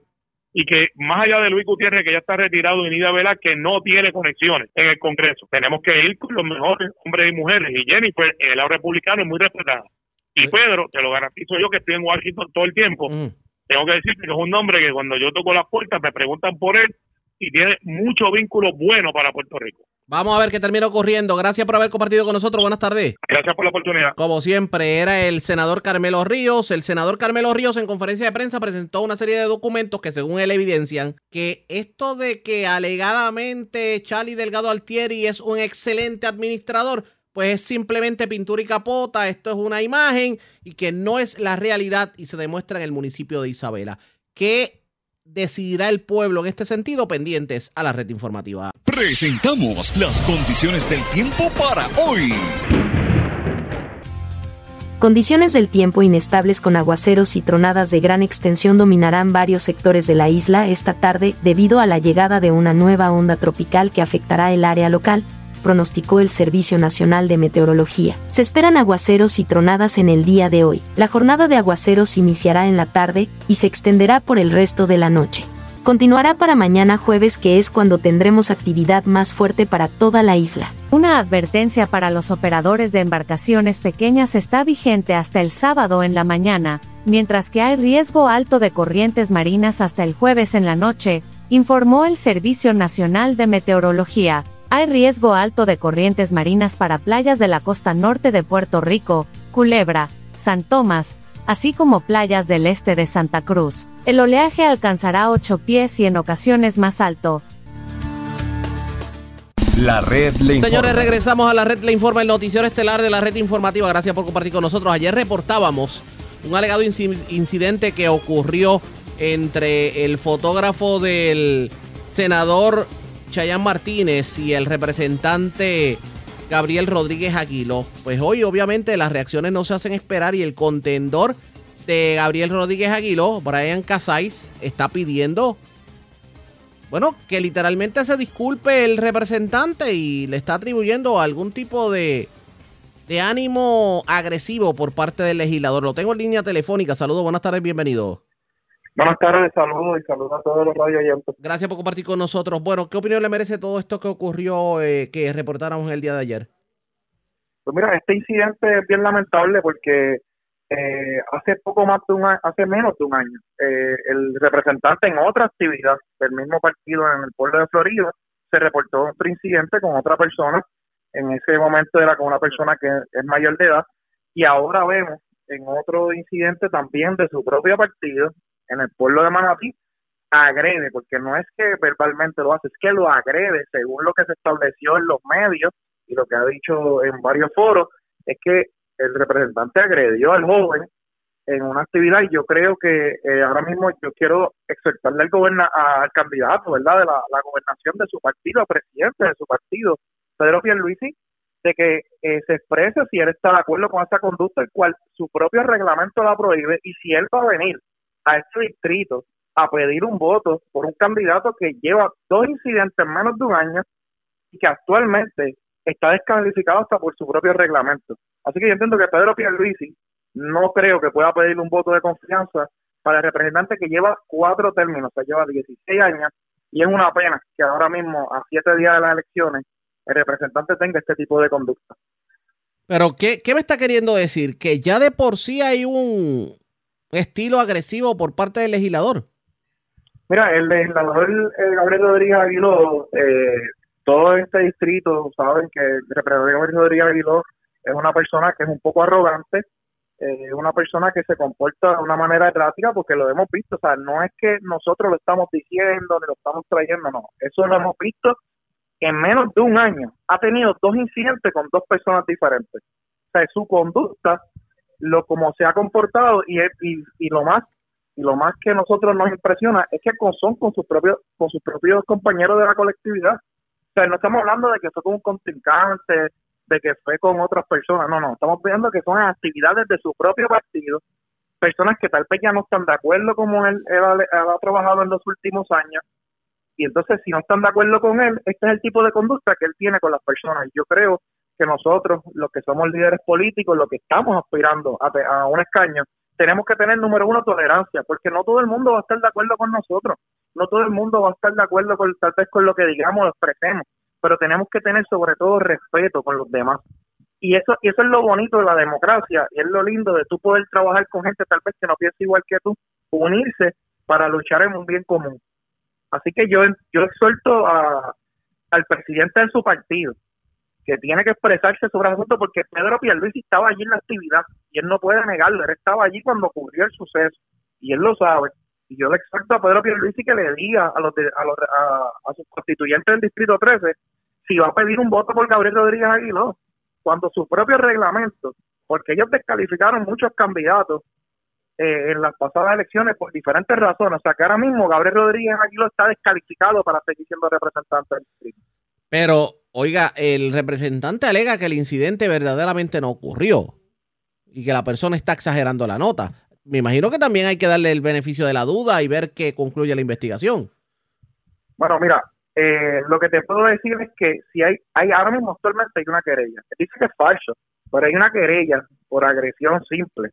y que más allá de Luis Gutiérrez, que ya está retirado, y Nida Vela, que no tiene conexiones en el Congreso. Tenemos que ir con los mejores hombres y mujeres, y Jennifer, el lado republicano, es muy respetada. Y Pedro, te lo garantizo yo que estoy en Washington todo el tiempo, tengo que decirte que es un nombre que cuando yo toco las puertas me preguntan por él y tiene mucho vínculo bueno para Puerto Rico. Vamos a ver qué termina ocurriendo. Gracias por haber compartido con nosotros. Buenas tardes. Gracias por la oportunidad. Como siempre, era el senador Carmelo Ríos. El senador Carmelo Ríos en conferencia de prensa presentó una serie de documentos que según él evidencian que esto de que alegadamente Charlie Delgado Altieri es un excelente administrador, pues es simplemente pintura y capota, esto es una imagen y que no es la realidad y se demuestra en el municipio de Isabela. ¿Qué decidirá el pueblo en este sentido? Pendientes a la red informativa. Presentamos las condiciones del tiempo para hoy. Condiciones del tiempo inestables con aguaceros y tronadas de gran extensión dominarán varios sectores de la isla esta tarde debido a la llegada de una nueva onda tropical que afectará el área local, pronosticó el Servicio Nacional de Meteorología. Se esperan aguaceros y tronadas en el día de hoy. La jornada de aguaceros iniciará en la tarde y se extenderá por el resto de la noche. Continuará para mañana jueves que es cuando tendremos actividad más fuerte para toda la isla. Una advertencia para los operadores de embarcaciones pequeñas está vigente hasta el sábado en la mañana, mientras que hay riesgo alto de corrientes marinas hasta el jueves en la noche, informó el Servicio Nacional de Meteorología. Hay riesgo alto de corrientes marinas para playas de la costa norte de Puerto Rico, Culebra, San Tomás, así como playas del este de Santa Cruz. El oleaje alcanzará 8 pies y en ocasiones más alto. La red le informa. Señores, regresamos a la red le informa, el noticiero estelar de la red informativa. Gracias por compartir con nosotros. Ayer reportábamos un alegado inci- incidente que ocurrió entre el fotógrafo del senador Chayán Martínez y el representante Gabriel Rodríguez Aguiló. Pues hoy obviamente las reacciones no se hacen esperar y el contendor de Gabriel Rodríguez Aguiló, Brian Casais, está pidiendo, bueno, que literalmente se disculpe el representante y le está atribuyendo algún tipo de, de ánimo agresivo por parte del legislador. Lo tengo en línea telefónica. Saludos, buenas tardes, bienvenido. Buenas tardes, saludos y saludos a todos los. Gracias por compartir con nosotros. Bueno, ¿qué opinión le merece todo esto que ocurrió, eh, que reportáramos el día de ayer? Pues mira, este incidente es bien lamentable porque eh, hace poco más de un año, hace menos de un año, eh, el representante en otra actividad del mismo partido en el pueblo de Florida se reportó otro incidente con otra persona. En ese momento era con una persona que es mayor de edad y ahora vemos en otro incidente también de su propio partido en el pueblo de Manatí agrede, porque no es que verbalmente lo hace, es que lo agrede según lo que se estableció en los medios y lo que ha dicho en varios foros, es que el representante agredió al joven en una actividad y yo creo que eh, ahora mismo yo quiero exhortarle al, goberna, al candidato, ¿verdad?, de la, gobernación de su partido, al presidente de su partido, Pedro Pierluisi, de que eh, se exprese si él está de acuerdo con esa conducta, el cual su propio reglamento la prohíbe, y si él va a venir a este distrito a pedir un voto por un candidato que lleva dos incidentes en menos de un año y que actualmente está descalificado hasta por su propio reglamento. Así que yo entiendo que Pedro Pierluisi no creo que pueda pedir un voto de confianza para el representante que lleva cuatro términos, o sea, lleva 16 años, y es una pena que ahora mismo, a siete días de las elecciones, el representante tenga este tipo de conducta. Pero, ¿qué, qué me está queriendo decir? Que ya de por sí hay un estilo agresivo por parte del legislador. Mira, el legislador eh, Gabriel Rodríguez Aguiló, eh, todo este distrito saben que el representante Gabriel Rodríguez Aguiló es una persona que es un poco arrogante, eh, una persona que se comporta de una manera errática porque lo hemos visto, o sea, no es que nosotros lo estamos diciendo ni lo estamos trayendo, no, eso lo hemos visto en menos de un año. Ha tenido dos incidentes con dos personas diferentes. sea, su conducta, lo como se ha comportado y, y, y lo más y lo más que nosotros nos impresiona es que con, son con sus propios con sus propios compañeros de la colectividad. O sea, no estamos hablando de que fue con un contrincante, de que fue con otras personas, no, no, estamos viendo que son actividades de su propio partido, personas que tal vez ya no están de acuerdo como él, ha, trabajado en los últimos años, y entonces si no están de acuerdo con él, este es el tipo de conducta que él tiene con las personas. Yo creo que nosotros, los que somos líderes políticos, los que estamos aspirando a, un escaño, tenemos que tener, número uno, tolerancia, porque no todo el mundo va a estar de acuerdo con nosotros, no todo el mundo va a estar de acuerdo con tal vez con lo que digamos o expresemos, pero tenemos que tener sobre todo respeto con los demás. Y eso, y eso es lo bonito de la democracia, y es lo lindo de tú poder trabajar con gente tal vez que no piensa igual que tú, unirse para luchar en un bien común. Así que yo, yo exhorto a, al presidente de su partido que tiene que expresarse sobre el asunto porque Pedro Pierluisi estaba allí en la actividad y él no puede negarlo, él estaba allí cuando ocurrió el suceso y él lo sabe. Y yo le exhorto a Pedro Pierluisi que le diga a los, de- a, los a, a sus constituyentes del Distrito 13 si va a pedir un voto por Gabriel Rodríguez Aguiló, cuando su propio reglamento, porque ellos descalificaron muchos candidatos eh, en las pasadas elecciones por diferentes razones. O sea que ahora mismo Gabriel Rodríguez Aguiló está descalificado para seguir siendo representante del distrito. Pero, oiga, el representante alega que el incidente verdaderamente no ocurrió y que la persona está exagerando la nota. Me imagino que también hay que darle el beneficio de la duda y ver qué concluye la investigación. Bueno, mira, eh, lo que te puedo decir es que si hay, hay ahora mismo actualmente hay una querella. Dice que es falso, pero hay una querella por agresión simple.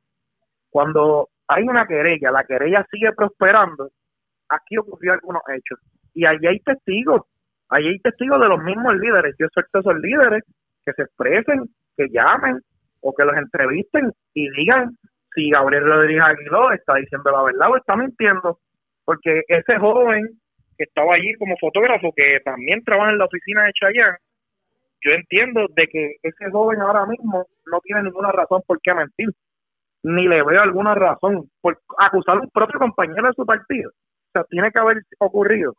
Cuando hay una querella, la querella sigue prosperando, aquí ocurrió algunos hechos. Y allí hay testigos, allí hay testigos de los mismos líderes. Yo suelto a esos líderes que se expresen, que llamen o que los entrevisten y digan si Gabriel Rodríguez Aguiló está diciendo la verdad o está mintiendo. Porque ese joven que estaba allí como fotógrafo, que también trabaja en la oficina de Chayanne, yo entiendo de que ese joven ahora mismo no tiene ninguna razón por qué mentir, ni le veo alguna razón por acusar a un propio compañero de su partido. O sea, tiene que haber ocurrido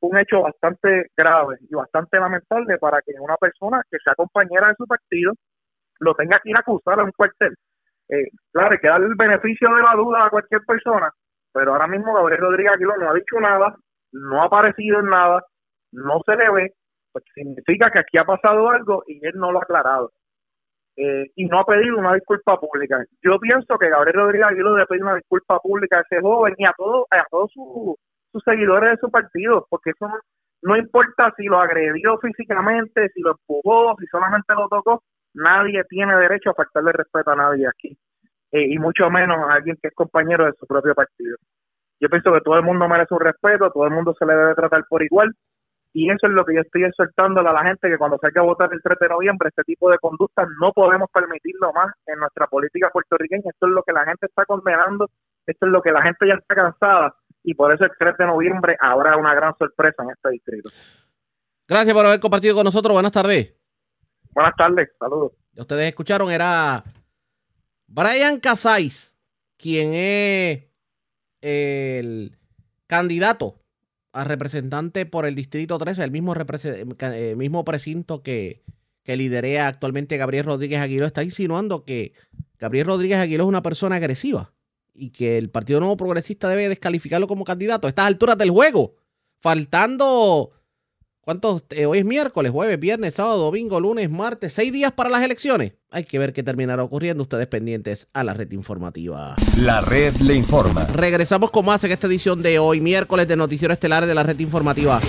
un hecho bastante grave y bastante lamentable para que una persona que sea compañera de su partido lo tenga que ir a acusar a un cuartel. Eh, claro, hay que darle el beneficio de la duda a cualquier persona, pero ahora mismo Gabriel Rodríguez Aguiló no ha dicho nada, no ha aparecido en nada, no se le ve, pues significa que aquí ha pasado algo y él no lo ha aclarado. Eh, y no ha pedido una disculpa pública. Yo pienso que Gabriel Rodríguez Aguiló debe pedir una disculpa pública a ese joven y a todos a todos sus sus seguidores de su partido, porque eso no, importa si lo agredió físicamente, si lo empujó, si solamente lo tocó, nadie tiene derecho a faltarle respeto a nadie aquí, Eh, y mucho menos a alguien que es compañero de su propio partido. Yo pienso que todo el mundo merece un respeto, todo el mundo se le debe tratar por igual, y eso es lo que yo estoy exhortándole a la gente, que cuando salga a votar el 3 de noviembre, este tipo de conductas no podemos permitirlo más en nuestra política puertorriqueña, esto es lo que la gente está condenando, esto es lo que la gente ya está cansada, y por eso el 3 de noviembre habrá una gran sorpresa en este distrito. Gracias por haber compartido con nosotros. Buenas tardes. Buenas tardes, saludos. Ustedes escucharon, era Brian Casais, quien es el candidato a representante por el Distrito 13, el mismo, represe- eh, mismo precinto que, que liderea actualmente Gabriel Rodríguez Aguiló, está insinuando que Gabriel Rodríguez Aguiló es una persona agresiva y que el Partido Nuevo Progresista debe descalificarlo como candidato a estas alturas del juego, faltando ¿Cuántos? eh, hoy es miércoles, jueves, viernes, sábado, domingo, lunes, martes, seis días para las elecciones. Hay que ver qué terminará ocurriendo. Ustedes pendientes a la red informativa. La red le informa. Regresamos con más en esta edición de hoy, miércoles de Noticiero Estelar de la red informativa.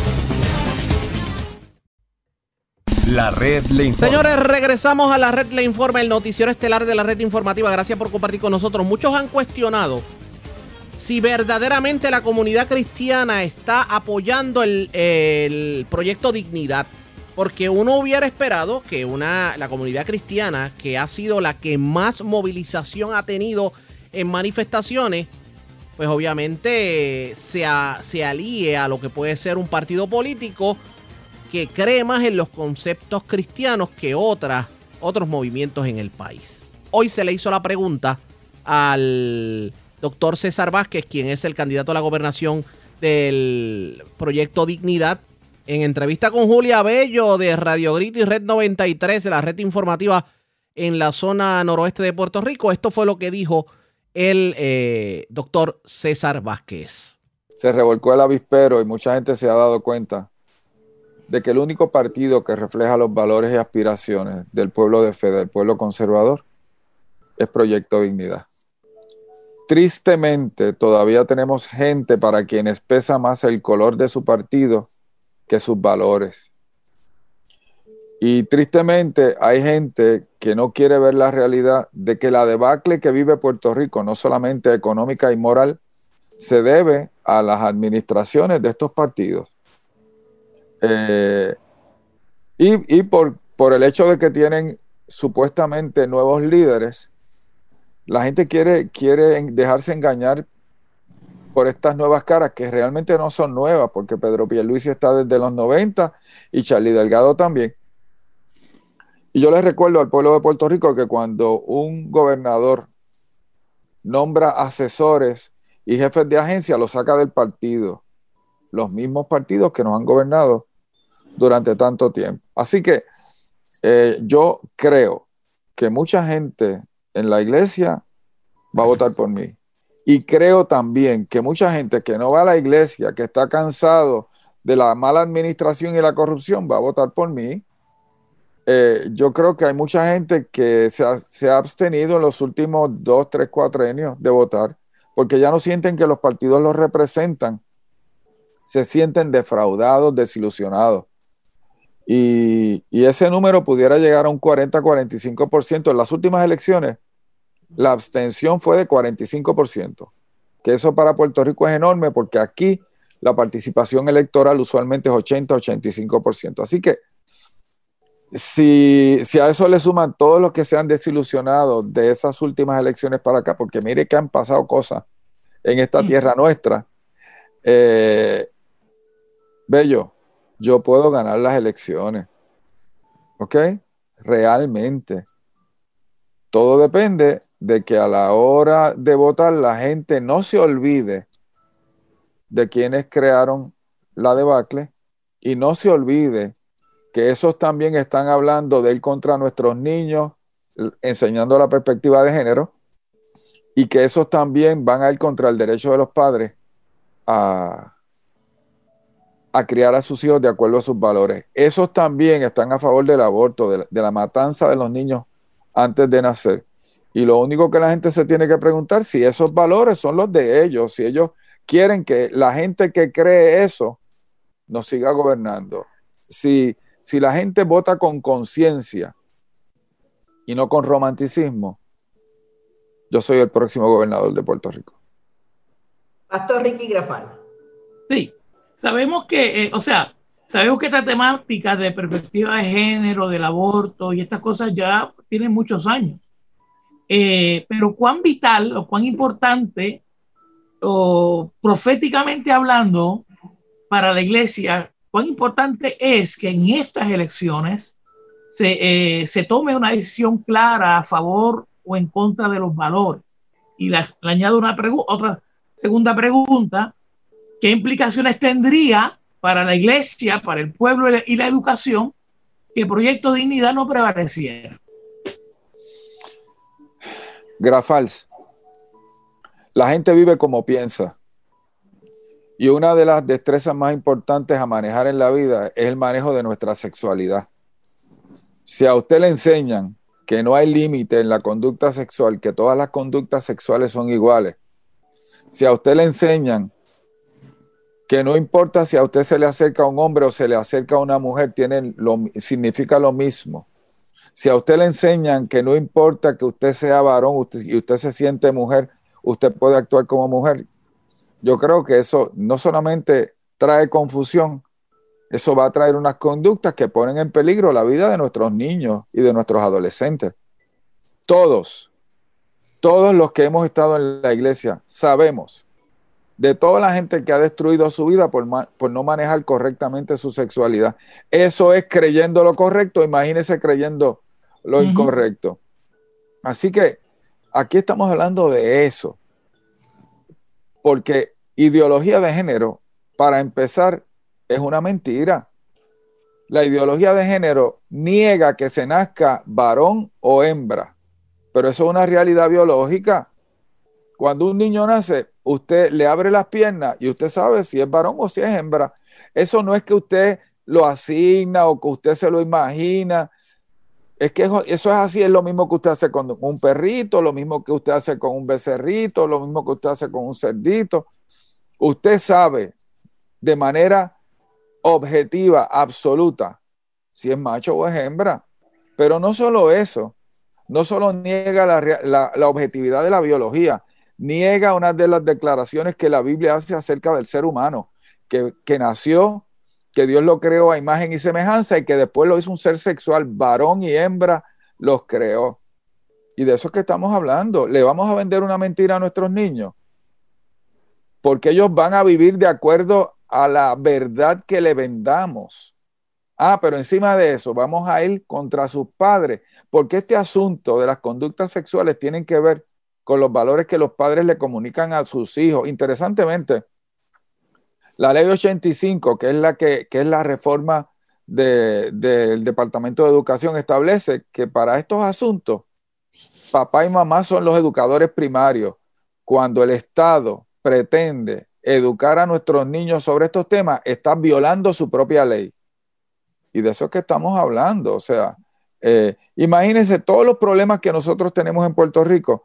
La red le informa. Señores, regresamos a la red Le Informa, el noticiero estelar de la red informativa. Gracias por compartir con nosotros. Muchos han cuestionado si verdaderamente la comunidad cristiana está apoyando el, el proyecto Dignidad. Porque uno hubiera esperado que una, la comunidad cristiana, que ha sido la que más movilización ha tenido en manifestaciones, pues obviamente se, se alíe a lo que puede ser un partido político que cree más en los conceptos cristianos que otras, otros movimientos en el país. Hoy se le hizo la pregunta al doctor César Vázquez, quien es el candidato a la gobernación del proyecto Dignidad, en entrevista con Julia Bello de Radio Grito y Red 93, de la red informativa en la zona noroeste de Puerto Rico. Esto fue lo que dijo el eh, doctor César Vázquez. Se revolcó el avispero y mucha gente se ha dado cuenta de que el único partido que refleja los valores y aspiraciones del pueblo de fe, del pueblo conservador, es Proyecto Dignidad. Tristemente, todavía tenemos gente para quienes pesa más el color de su partido que sus valores. Y tristemente hay gente que no quiere ver la realidad de que la debacle que vive Puerto Rico, no solamente económica y moral, se debe a las administraciones de estos partidos. Eh, y, por, el hecho de que tienen supuestamente nuevos líderes, la gente quiere, quiere dejarse engañar por estas nuevas caras que realmente no son nuevas, porque Pedro Pierluisi está desde los 90 y Charlie Delgado también. Y yo les recuerdo al pueblo de Puerto Rico que cuando un gobernador nombra asesores y jefes de agencia, lo saca del partido. Los mismos partidos que nos han gobernado durante tanto tiempo. Así que eh, yo creo que mucha gente en la iglesia va a votar por mí. Y creo también que mucha gente que no va a la iglesia, que está cansado de la mala administración y la corrupción, va a votar por mí. Eh, yo creo que hay mucha gente que se ha, se ha, abstenido en los últimos dos, tres, cuatro años de votar, porque ya no sienten que los partidos los representan, se sienten defraudados, desilusionados. Y, y ese número pudiera llegar a un 40-45%. En las últimas elecciones, la abstención fue de 45%, que eso para Puerto Rico es enorme porque aquí la participación electoral usualmente es 80-85%. Así que si, si, a eso le suman todos los que se han desilusionado de esas últimas elecciones para acá, porque mire que han pasado cosas en esta tierra nuestra, eh, Bello, yo puedo ganar las elecciones. ¿Ok? Realmente. Todo depende de que a la hora de votar la gente no se olvide de quienes crearon la debacle y no se olvide que esos también están hablando de ir contra nuestros niños, enseñando la perspectiva de género, y que esos también van a ir contra el derecho de los padres a, a criar a sus hijos de acuerdo a sus valores. Esos también están a favor del aborto, de la, matanza de los niños antes de nacer. Y lo único que la gente se tiene que preguntar si esos valores son los de ellos, si ellos quieren que la gente que cree eso nos siga gobernando. Si, si la gente vota con conciencia y no con romanticismo, yo soy el próximo gobernador de Puerto Rico. Pastor Ricky Grafal. Sí, sabemos que, eh, o sea, sabemos que esta temática de perspectiva de género, del aborto y estas cosas ya tienen muchos años. Eh, pero cuán vital o cuán importante o proféticamente hablando para la iglesia, cuán importante es que en estas elecciones se, eh, se tome una decisión clara a favor o en contra de los valores. Y le añado una otra segunda pregunta, ¿qué implicaciones tendría para la iglesia, para el pueblo y la educación que el Proyecto Dignidad no prevaleciera? Grafals, la gente vive como piensa. Y una de las destrezas más importantes a manejar en la vida es el manejo de nuestra sexualidad. Si a usted le enseñan que no hay límite en la conducta sexual, que todas las conductas sexuales son iguales, si a usted le enseñan que no importa si a usted se le acerca a un hombre o se le acerca a una mujer, lo, significa lo mismo. Si a usted le enseñan que no importa que usted sea varón y usted se siente mujer, usted puede actuar como mujer. Yo creo que eso no solamente trae confusión, eso va a traer unas conductas que ponen en peligro la vida de nuestros niños y de nuestros adolescentes. Todos, todos los que hemos estado en la iglesia sabemos de toda la gente que ha destruido su vida por, por, no manejar correctamente su sexualidad. Eso es creyendo lo correcto, imagínese creyendo lo incorrecto. Así que aquí estamos hablando de eso, porque ideología de género, para empezar, es una mentira. La ideología de género niega que se nazca varón o hembra, pero eso es una realidad biológica. Cuando un niño nace, usted le abre las piernas y usted sabe si es varón o si es hembra. Eso no es que usted lo asigna o que usted se lo imagina. Es que eso es así, es lo mismo que usted hace con un perrito, lo mismo que usted hace con un becerrito, lo mismo que usted hace con un cerdito. Usted sabe de manera objetiva, absoluta, si es macho o es hembra. Pero no solo eso, no solo niega la, la, objetividad de la biología, niega una de las declaraciones que la Biblia hace acerca del ser humano, que, que nació, que Dios lo creó a imagen y semejanza y que después lo hizo un ser sexual, varón y hembra, los creó. Y de eso es que estamos hablando. ¿Le vamos a vender una mentira a nuestros niños? Porque ellos van a vivir de acuerdo a la verdad que le vendamos. Ah, pero encima de eso vamos a ir contra sus padres, porque este asunto de las conductas sexuales tienen que ver con los valores que los padres le comunican a sus hijos. Interesantemente, la ley 85, que es la, que, es la reforma del Departamento de Educación, establece que para estos asuntos, papá y mamá son los educadores primarios. Cuando el Estado pretende educar a nuestros niños sobre estos temas, está violando su propia ley. Y de eso es que estamos hablando. O sea, eh, imagínense todos los problemas que nosotros tenemos en Puerto Rico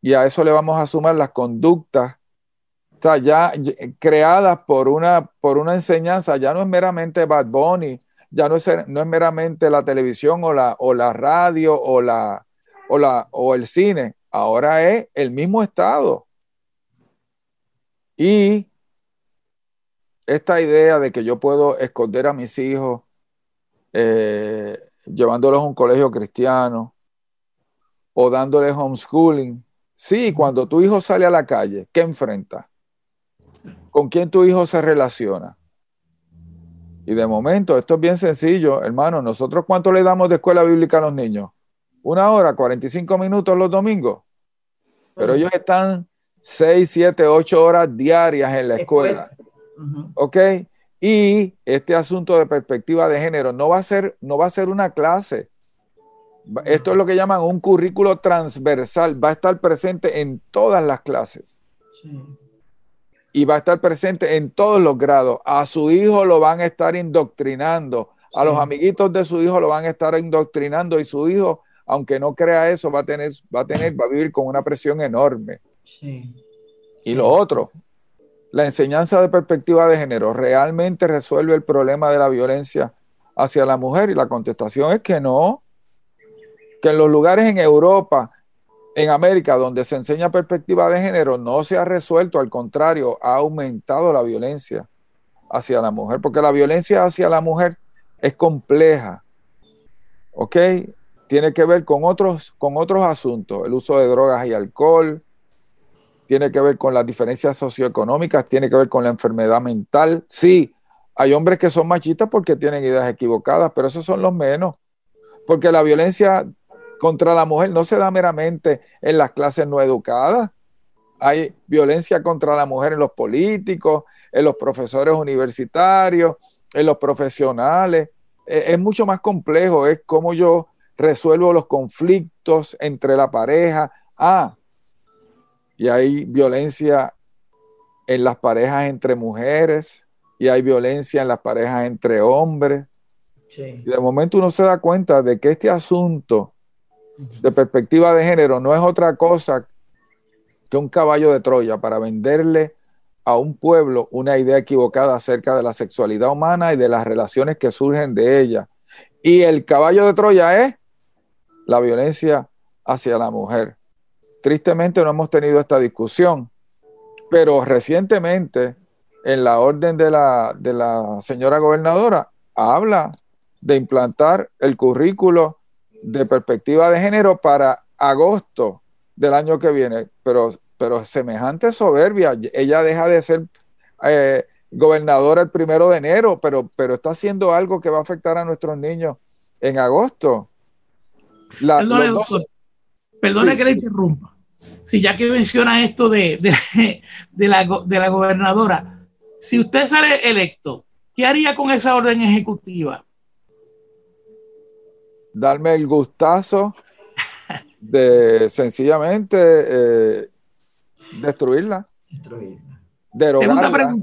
y a eso le vamos a sumar las conductas ya, creadas por una, por una enseñanza, ya no es meramente Bad Bunny, ya no es, no es meramente la televisión o la, o la radio o, la, o, la, o el cine, ahora es el mismo Estado. Y esta idea de que yo puedo esconder a mis hijos eh, llevándolos a un colegio cristiano o dándoles homeschooling. Sí, cuando tu hijo sale a la calle, ¿qué enfrenta? ¿Con quién tu hijo se relaciona? Y de momento, esto es bien sencillo, hermano. Nosotros, ¿cuánto le damos de escuela bíblica a los niños? Una hora, 45 minutos los domingos. Pero ellos están 6, 7, 8 horas diarias en la escuela. ¿Ok? Y este asunto de perspectiva de género no va a ser, no va a ser una clase. Esto es lo que llaman un currículo transversal. Va a estar presente en todas las clases. Y va a estar presente en todos los grados. A su hijo lo van a estar indoctrinando. A los amiguitos de su hijo lo van a estar indoctrinando. Y su hijo, aunque no crea eso, va a tener, va a tener, va a vivir con una presión enorme. Y lo otro, la enseñanza de perspectiva de género realmente resuelve el problema de la violencia hacia la mujer y la contestación es que no, que en los lugares en Europa, en América, donde se enseña perspectiva de género, no se ha resuelto, al contrario, ha aumentado la violencia hacia la mujer, porque la violencia hacia la mujer es compleja, ¿ok? Tiene que ver con otros, con otros asuntos, el uso de drogas y alcohol, tiene que ver con las diferencias socioeconómicas, tiene que ver con la enfermedad mental. Sí, hay hombres que son machistas porque tienen ideas equivocadas, pero esos son los menos. Porque la violencia contra la mujer no se da meramente en las clases no educadas. Hay violencia contra la mujer en los políticos, en los profesores universitarios, en los profesionales. E, es mucho más complejo, es cómo yo resuelvo los conflictos entre la pareja. Ah, y hay violencia en las parejas entre mujeres y hay violencia en las parejas entre hombres. Y de momento uno se da cuenta de que este asunto de perspectiva de género no es otra cosa que un caballo de Troya para venderle a un pueblo una idea equivocada acerca de la sexualidad humana y de las relaciones que surgen de ella. Y el caballo de Troya es la violencia hacia la mujer. Tristemente no hemos tenido esta discusión, pero recientemente en la orden de la, de la señora gobernadora habla de implantar el currículo de perspectiva de género para agosto del año que viene, pero, pero semejante soberbia, ella deja de ser eh, gobernadora el primero de enero, pero, pero está haciendo algo que va a afectar a nuestros niños en agosto. La, Perdone que le interrumpa. Si ya que menciona esto de, de, la, de la gobernadora, si usted sale electo, ¿qué haría con esa orden ejecutiva darme el gustazo de sencillamente eh, destruirla. Derogarla.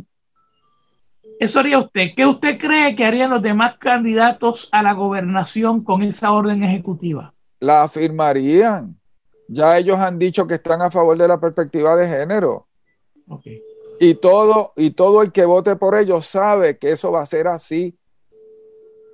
Eso haría usted. ¿Qué usted cree que harían los demás candidatos a la gobernación con esa orden ejecutiva? La afirmarían. Ya ellos han dicho que están a favor de la perspectiva de género. Y todo, y todo el que vote por ellos sabe que eso va a ser así.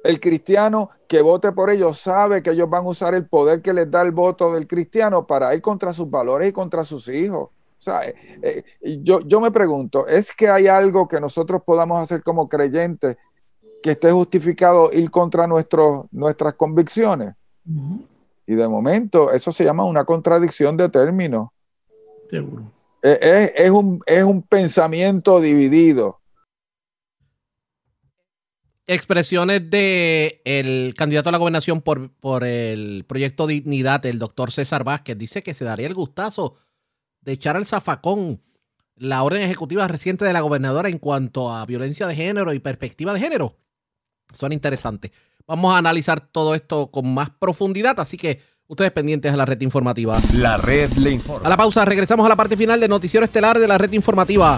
El cristiano que vote por ellos sabe que ellos van a usar el poder que les da el voto del cristiano para ir contra sus valores y contra sus hijos. O sea, eh, eh, yo, yo me pregunto, ¿es que hay algo que nosotros podamos hacer como creyentes que esté justificado ir contra nuestros nuestras convicciones? Y de momento, eso se llama una contradicción de términos. Seguro. Eh, es, un, es un pensamiento dividido. Expresiones de el candidato a la gobernación por, por el proyecto Dignidad, el doctor César Vázquez, dice que se daría el gustazo de echar al zafacón la orden ejecutiva reciente de la gobernadora en cuanto a violencia de género y perspectiva de género. Son interesantes. Vamos a analizar todo esto con más profundidad, así que ustedes pendientes a la red informativa. La red le informa. A la pausa, regresamos a la parte final del noticiero estelar de la red informativa.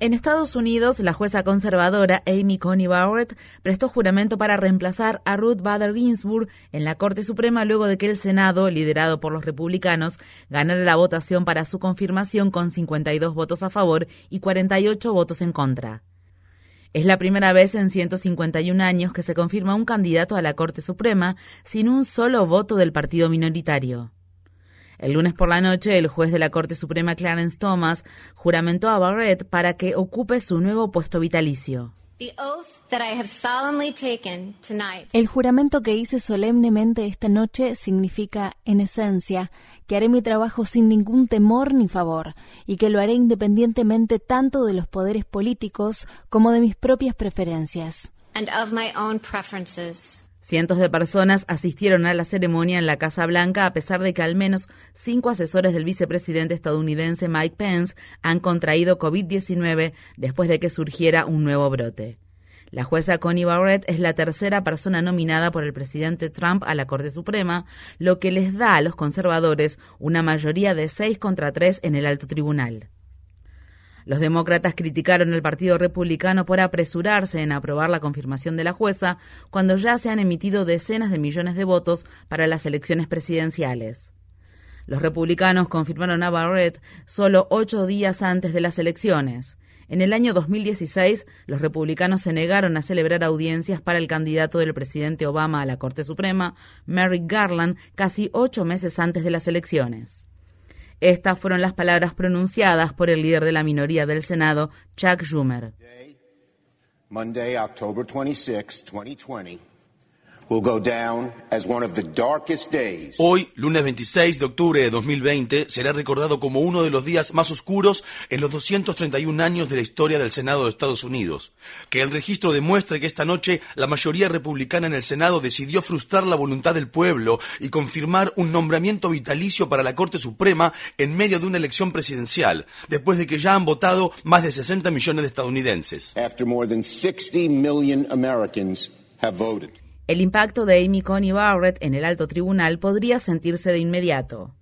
En Estados Unidos, la jueza conservadora Amy Coney Barrett prestó juramento para reemplazar a Ruth Bader Ginsburg en la Corte Suprema luego de que el Senado, liderado por los republicanos, ganara la votación para su confirmación con 52 votos a favor y 48 votos en contra. Es la primera vez en 151 años que se confirma un candidato a la Corte Suprema sin un solo voto del partido minoritario. El lunes por la noche, el juez de la Corte Suprema Clarence Thomas juramentó a Barrett para que ocupe su nuevo puesto vitalicio. El juramento que hice solemnemente esta noche significa, en esencia, que haré mi trabajo sin ningún temor ni favor y que lo haré independientemente tanto de los poderes políticos como de mis propias preferencias. Cientos de personas asistieron a la ceremonia en la Casa Blanca a pesar de que al menos cinco asesores del vicepresidente estadounidense Mike Pence han contraído COVID-19 después de que surgiera un nuevo brote. La jueza Connie Barrett es la tercera persona nominada por el presidente Trump a la Corte Suprema, lo que les da a los conservadores una mayoría de seis contra tres en el alto tribunal. Los demócratas criticaron al Partido Republicano por apresurarse en aprobar la confirmación de la jueza cuando ya se han emitido decenas de millones de votos para las elecciones presidenciales. Los republicanos confirmaron a Barrett solo ocho días antes de las elecciones. En el año 2016, los republicanos se negaron a celebrar audiencias para el candidato del presidente Obama a la Corte Suprema, Merrick Garland, casi ocho meses antes de las elecciones. Estas fueron las palabras pronunciadas por el líder de la minoría del Senado, Chuck Schumer. Monday, October 26, 2020. Hoy, lunes 26 de octubre de 2020, será recordado como uno de los días más oscuros en los 231 años de la historia del Senado de Estados Unidos. Que el registro demuestre que esta noche la mayoría republicana en el Senado decidió frustrar la voluntad del pueblo y confirmar un nombramiento vitalicio para la Corte Suprema en medio de una elección presidencial, después de que ya han votado más de 60 millones de estadounidenses. El impacto de Amy Coney Barrett en el alto tribunal podría sentirse de inmediato.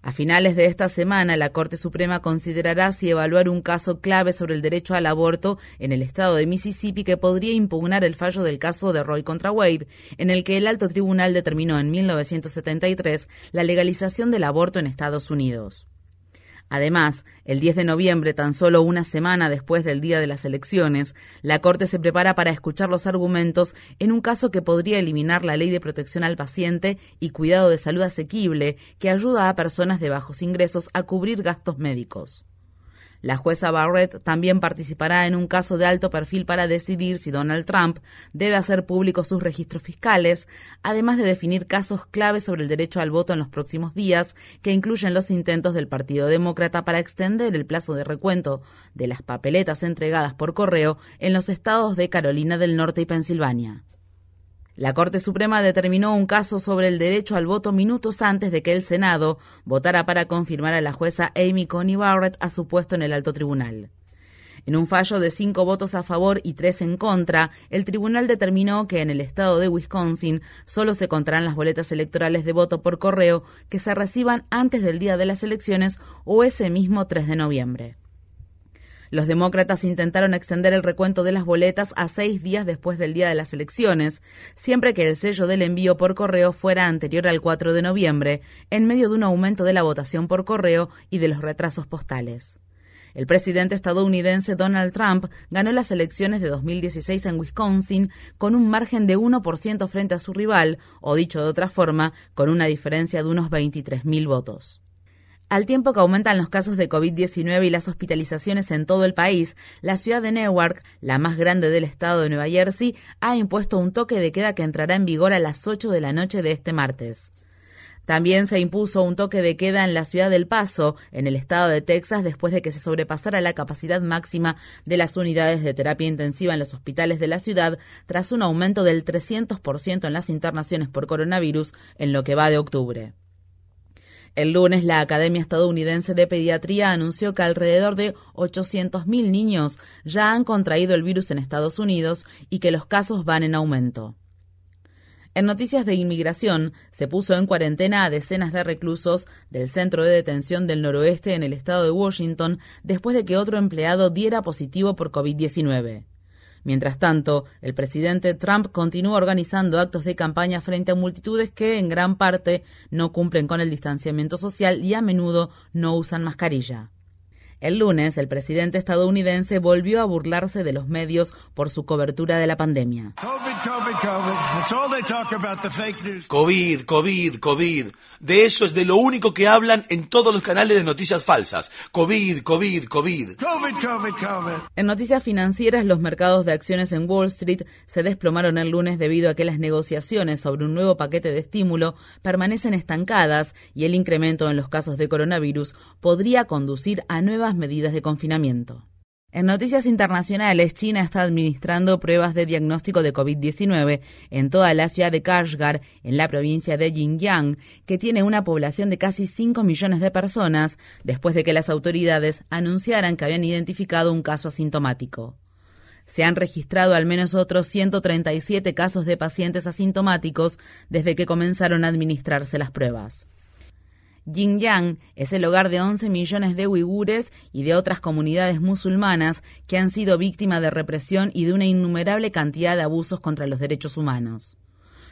A finales de esta semana, la Corte Suprema considerará si evaluar un caso clave sobre el derecho al aborto en el estado de Mississippi que podría impugnar el fallo del caso de Roy contra Wade, en el que el alto tribunal determinó en 1973 la legalización del aborto en Estados Unidos. Además, el 10 de noviembre, tan solo una semana después del día de las elecciones, la Corte se prepara para escuchar los argumentos en un caso que podría eliminar la ley de protección al paciente y cuidado de salud asequible que ayuda a personas de bajos ingresos a cubrir gastos médicos. La jueza Barrett también participará en un caso de alto perfil para decidir si Donald Trump debe hacer públicos sus registros fiscales, además de definir casos claves sobre el derecho al voto en los próximos días, que incluyen los intentos del Partido Demócrata para extender el plazo de recuento de las papeletas entregadas por correo en los estados de Carolina del Norte y Pensilvania. La Corte Suprema determinó un caso sobre el derecho al voto minutos antes de que el Senado votara para confirmar a la jueza Amy Coney Barrett a su puesto en el alto tribunal. En un fallo de cinco votos a favor y tres en contra, el tribunal determinó que en el estado de Wisconsin solo se contarán las boletas electorales de voto por correo que se reciban antes del día de las elecciones o ese mismo 3 de noviembre. Los demócratas intentaron extender el recuento de las boletas a seis días después del día de las elecciones, siempre que el sello del envío por correo fuera anterior al 4 de noviembre, en medio de un aumento de la votación por correo y de los retrasos postales. El presidente estadounidense Donald Trump ganó las elecciones de 2016 en Wisconsin con un margen de 1% frente a su rival, o dicho de otra forma, con una diferencia de unos 23.000 votos. Al tiempo que aumentan los casos de COVID-19 y las hospitalizaciones en todo el país, la ciudad de Newark, la más grande del estado de Nueva Jersey, ha impuesto un toque de queda que entrará en vigor a las 8 de la noche de este martes. También se impuso un toque de queda en la ciudad del Paso, en el estado de Texas, después de que se sobrepasara la capacidad máxima de las unidades de terapia intensiva en los hospitales de la ciudad, tras un aumento del 300% en las internaciones por coronavirus en lo que va de octubre. El lunes, la Academia Estadounidense de Pediatría anunció que alrededor de 800.000 niños ya han contraído el virus en Estados Unidos y que los casos van en aumento. En noticias de inmigración, se puso en cuarentena a decenas de reclusos del centro de detención del noroeste en el estado de Washington después de que otro empleado diera positivo por COVID-19. Mientras tanto, el presidente Trump continúa organizando actos de campaña frente a multitudes que en gran parte no cumplen con el distanciamiento social y a menudo no usan mascarilla. El lunes, el presidente estadounidense volvió a burlarse de los medios por su cobertura de la pandemia. COVID, COVID, COVID. De eso es de lo único que hablan en todos los canales de noticias falsas. COVID, COVID, COVID. En noticias financieras, los mercados de acciones en Wall Street se desplomaron el lunes debido a que las negociaciones sobre un nuevo paquete de estímulo permanecen estancadas y el incremento en los casos de coronavirus podría conducir a nuevas medidas de confinamiento. En noticias internacionales, China está administrando pruebas de diagnóstico de COVID-19 en toda la ciudad de Kashgar, en la provincia de Xinjiang, que tiene una población de casi 5 millones de personas, después de que las autoridades anunciaran que habían identificado un caso asintomático. Se han registrado al menos otros 137 casos de pacientes asintomáticos desde que comenzaron a administrarse las pruebas. Xinjiang es el hogar de 11 millones de uigures y de otras comunidades musulmanas que han sido víctimas de represión y de una innumerable cantidad de abusos contra los derechos humanos.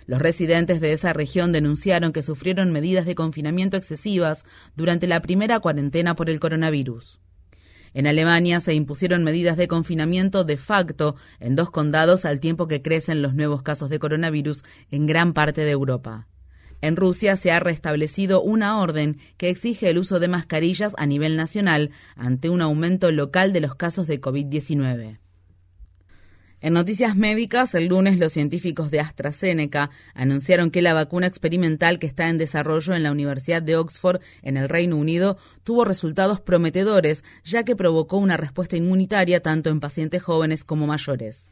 Los residentes de esa región denunciaron que sufrieron medidas de confinamiento excesivas durante la primera cuarentena por el coronavirus. En Alemania se impusieron medidas de confinamiento de facto en dos condados al tiempo que crecen los nuevos casos de coronavirus en gran parte de Europa. En Rusia se ha restablecido una orden que exige el uso de mascarillas a nivel nacional ante un aumento local de los casos de COVID-19. En noticias médicas, el lunes los científicos de AstraZeneca anunciaron que la vacuna experimental que está en desarrollo en la Universidad de Oxford en el Reino Unido tuvo resultados prometedores, ya que provocó una respuesta inmunitaria tanto en pacientes jóvenes como mayores.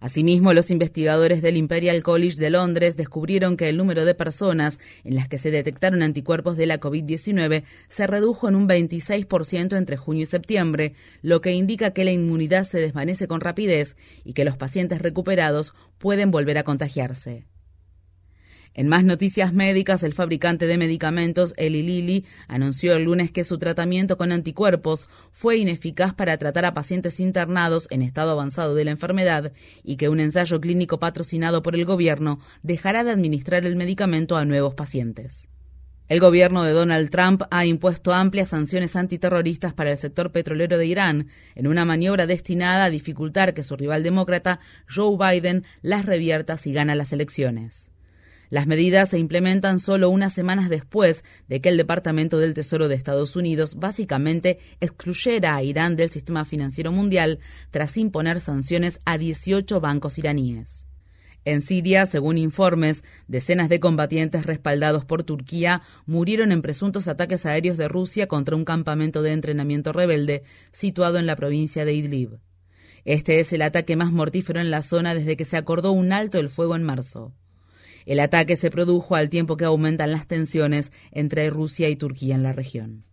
Asimismo, los investigadores del Imperial College de Londres descubrieron que el número de personas en las que se detectaron anticuerpos de la COVID-19 se redujo en un 26% entre junio y septiembre, lo que indica que la inmunidad se desvanece con rapidez y que los pacientes recuperados pueden volver a contagiarse. En más noticias médicas, el fabricante de medicamentos Eli Lilly anunció el lunes que su tratamiento con anticuerpos fue ineficaz para tratar a pacientes internados en estado avanzado de la enfermedad y que un ensayo clínico patrocinado por el gobierno dejará de administrar el medicamento a nuevos pacientes. El gobierno de Donald Trump ha impuesto amplias sanciones antiterroristas para el sector petrolero de Irán, en una maniobra destinada a dificultar que su rival demócrata, Joe Biden, las revierta si gana las elecciones. Las medidas se implementan solo unas semanas después de que el Departamento del Tesoro de Estados Unidos básicamente excluyera a Irán del sistema financiero mundial tras imponer sanciones a 18 bancos iraníes. En Siria, según informes, decenas de combatientes respaldados por Turquía murieron en presuntos ataques aéreos de Rusia contra un campamento de entrenamiento rebelde situado en la provincia de Idlib. Este es el ataque más mortífero en la zona desde que se acordó un alto el fuego en marzo. El ataque se produjo al tiempo que aumentan las tensiones entre Rusia y Turquía en la región.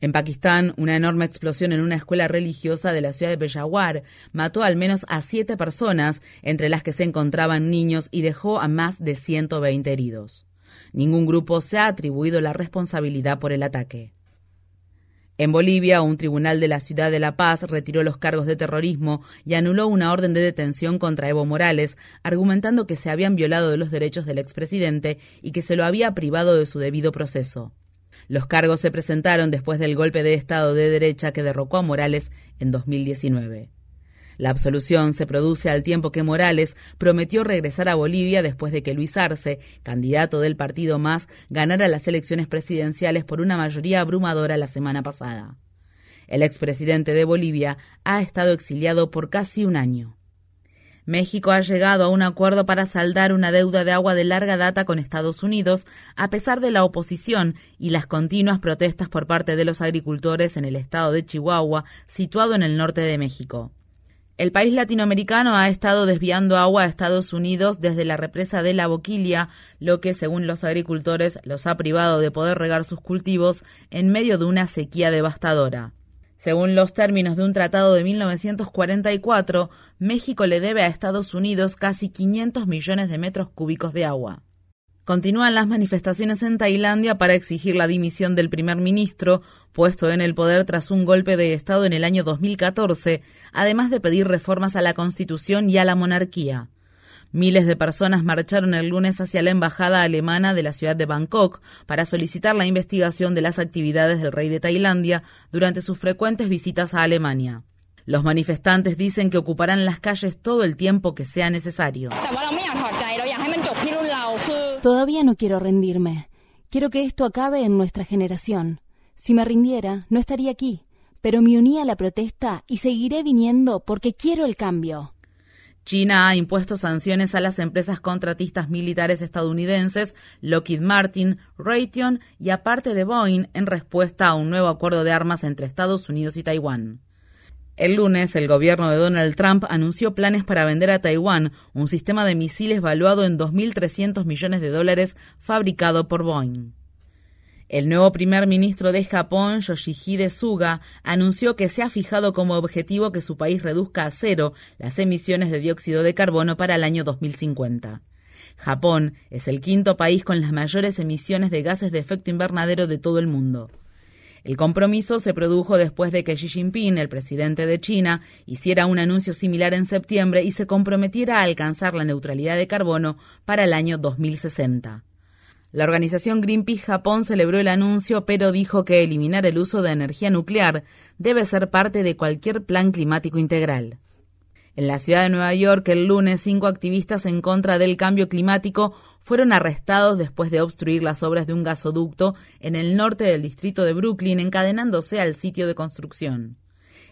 En Pakistán, una enorme explosión en una escuela religiosa de la ciudad de Peshawar mató al menos a siete personas, entre las que se encontraban niños, y dejó a más de 120 heridos. Ningún grupo se ha atribuido la responsabilidad por el ataque. En Bolivia, un tribunal de la ciudad de La Paz retiró los cargos de terrorismo y anuló una orden de detención contra Evo Morales, argumentando que se habían violado los derechos del expresidente y que se lo había privado de su debido proceso. Los cargos se presentaron después del golpe de Estado de derecha que derrocó a Morales en 2019. La absolución se produce al tiempo que Morales prometió regresar a Bolivia después de que Luis Arce, candidato del partido Más, ganara las elecciones presidenciales por una mayoría abrumadora la semana pasada. El expresidente de Bolivia ha estado exiliado por casi un año. México ha llegado a un acuerdo para saldar una deuda de agua de larga data con Estados Unidos, a pesar de la oposición y las continuas protestas por parte de los agricultores en el estado de Chihuahua, situado en el norte de México. El país latinoamericano ha estado desviando agua a Estados Unidos desde la represa de la Boquilia, lo que, según los agricultores, los ha privado de poder regar sus cultivos en medio de una sequía devastadora. Según los términos de un tratado de 1944, México le debe a Estados Unidos casi 500 millones de metros cúbicos de agua. Continúan las manifestaciones en Tailandia para exigir la dimisión del primer ministro, puesto en el poder tras un golpe de Estado en el año 2014, además de pedir reformas a la Constitución y a la monarquía. Miles de personas marcharon el lunes hacia la embajada alemana de la ciudad de Bangkok para solicitar la investigación de las actividades del rey de Tailandia durante sus frecuentes visitas a Alemania. Los manifestantes dicen que ocuparán las calles todo el tiempo que sea necesario. Todavía no quiero rendirme. Quiero que esto acabe en nuestra generación. Si me rindiera, no estaría aquí, pero me uní a la protesta y seguiré viniendo porque quiero el cambio. China ha impuesto sanciones a las empresas contratistas militares estadounidenses Lockheed Martin, Raytheon y aparte de Boeing en respuesta a un nuevo acuerdo de armas entre Estados Unidos y Taiwán. El lunes, el gobierno de Donald Trump anunció planes para vender a Taiwán un sistema de misiles valuado en 2.300 millones de dólares fabricado por Boeing. El nuevo primer ministro de Japón, Yoshihide Suga, anunció que se ha fijado como objetivo que su país reduzca a cero las emisiones de dióxido de carbono para el año 2050. Japón es el quinto país con las mayores emisiones de gases de efecto invernadero de todo el mundo. El compromiso se produjo después de que Xi Jinping, el presidente de China, hiciera un anuncio similar en septiembre y se comprometiera a alcanzar la neutralidad de carbono para el año 2060. La organización Greenpeace Japón celebró el anuncio, pero dijo que eliminar el uso de energía nuclear debe ser parte de cualquier plan climático integral. En la ciudad de Nueva York, el lunes, cinco activistas en contra del cambio climático fueron arrestados después de obstruir las obras de un gasoducto en el norte del distrito de Brooklyn, encadenándose al sitio de construcción.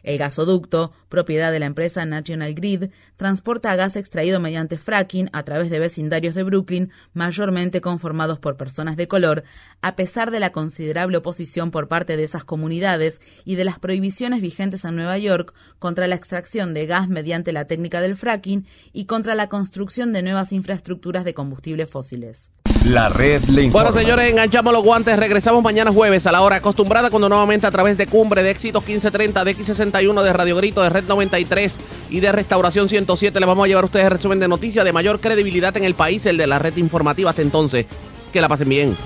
El gasoducto, propiedad de la empresa National Grid, transporta gas extraído mediante fracking a través de vecindarios de Brooklyn, mayormente conformados por personas de color, a pesar de la considerable oposición por parte de esas comunidades y de las prohibiciones vigentes en Nueva York contra la extracción de gas mediante la técnica del fracking y contra la construcción de nuevas infraestructuras de combustibles fósiles. La red le informa. Bueno, señores, enganchamos los guantes. Regresamos mañana jueves a la hora acostumbrada, cuando nuevamente a través de Cumbre, de Éxitos 1530, de X61, de Radio Grito, de Red 93 y de Restauración 107, les vamos a llevar a ustedes el resumen de noticias de mayor credibilidad en el país, el de la red informativa. Hasta entonces, que la pasen bien.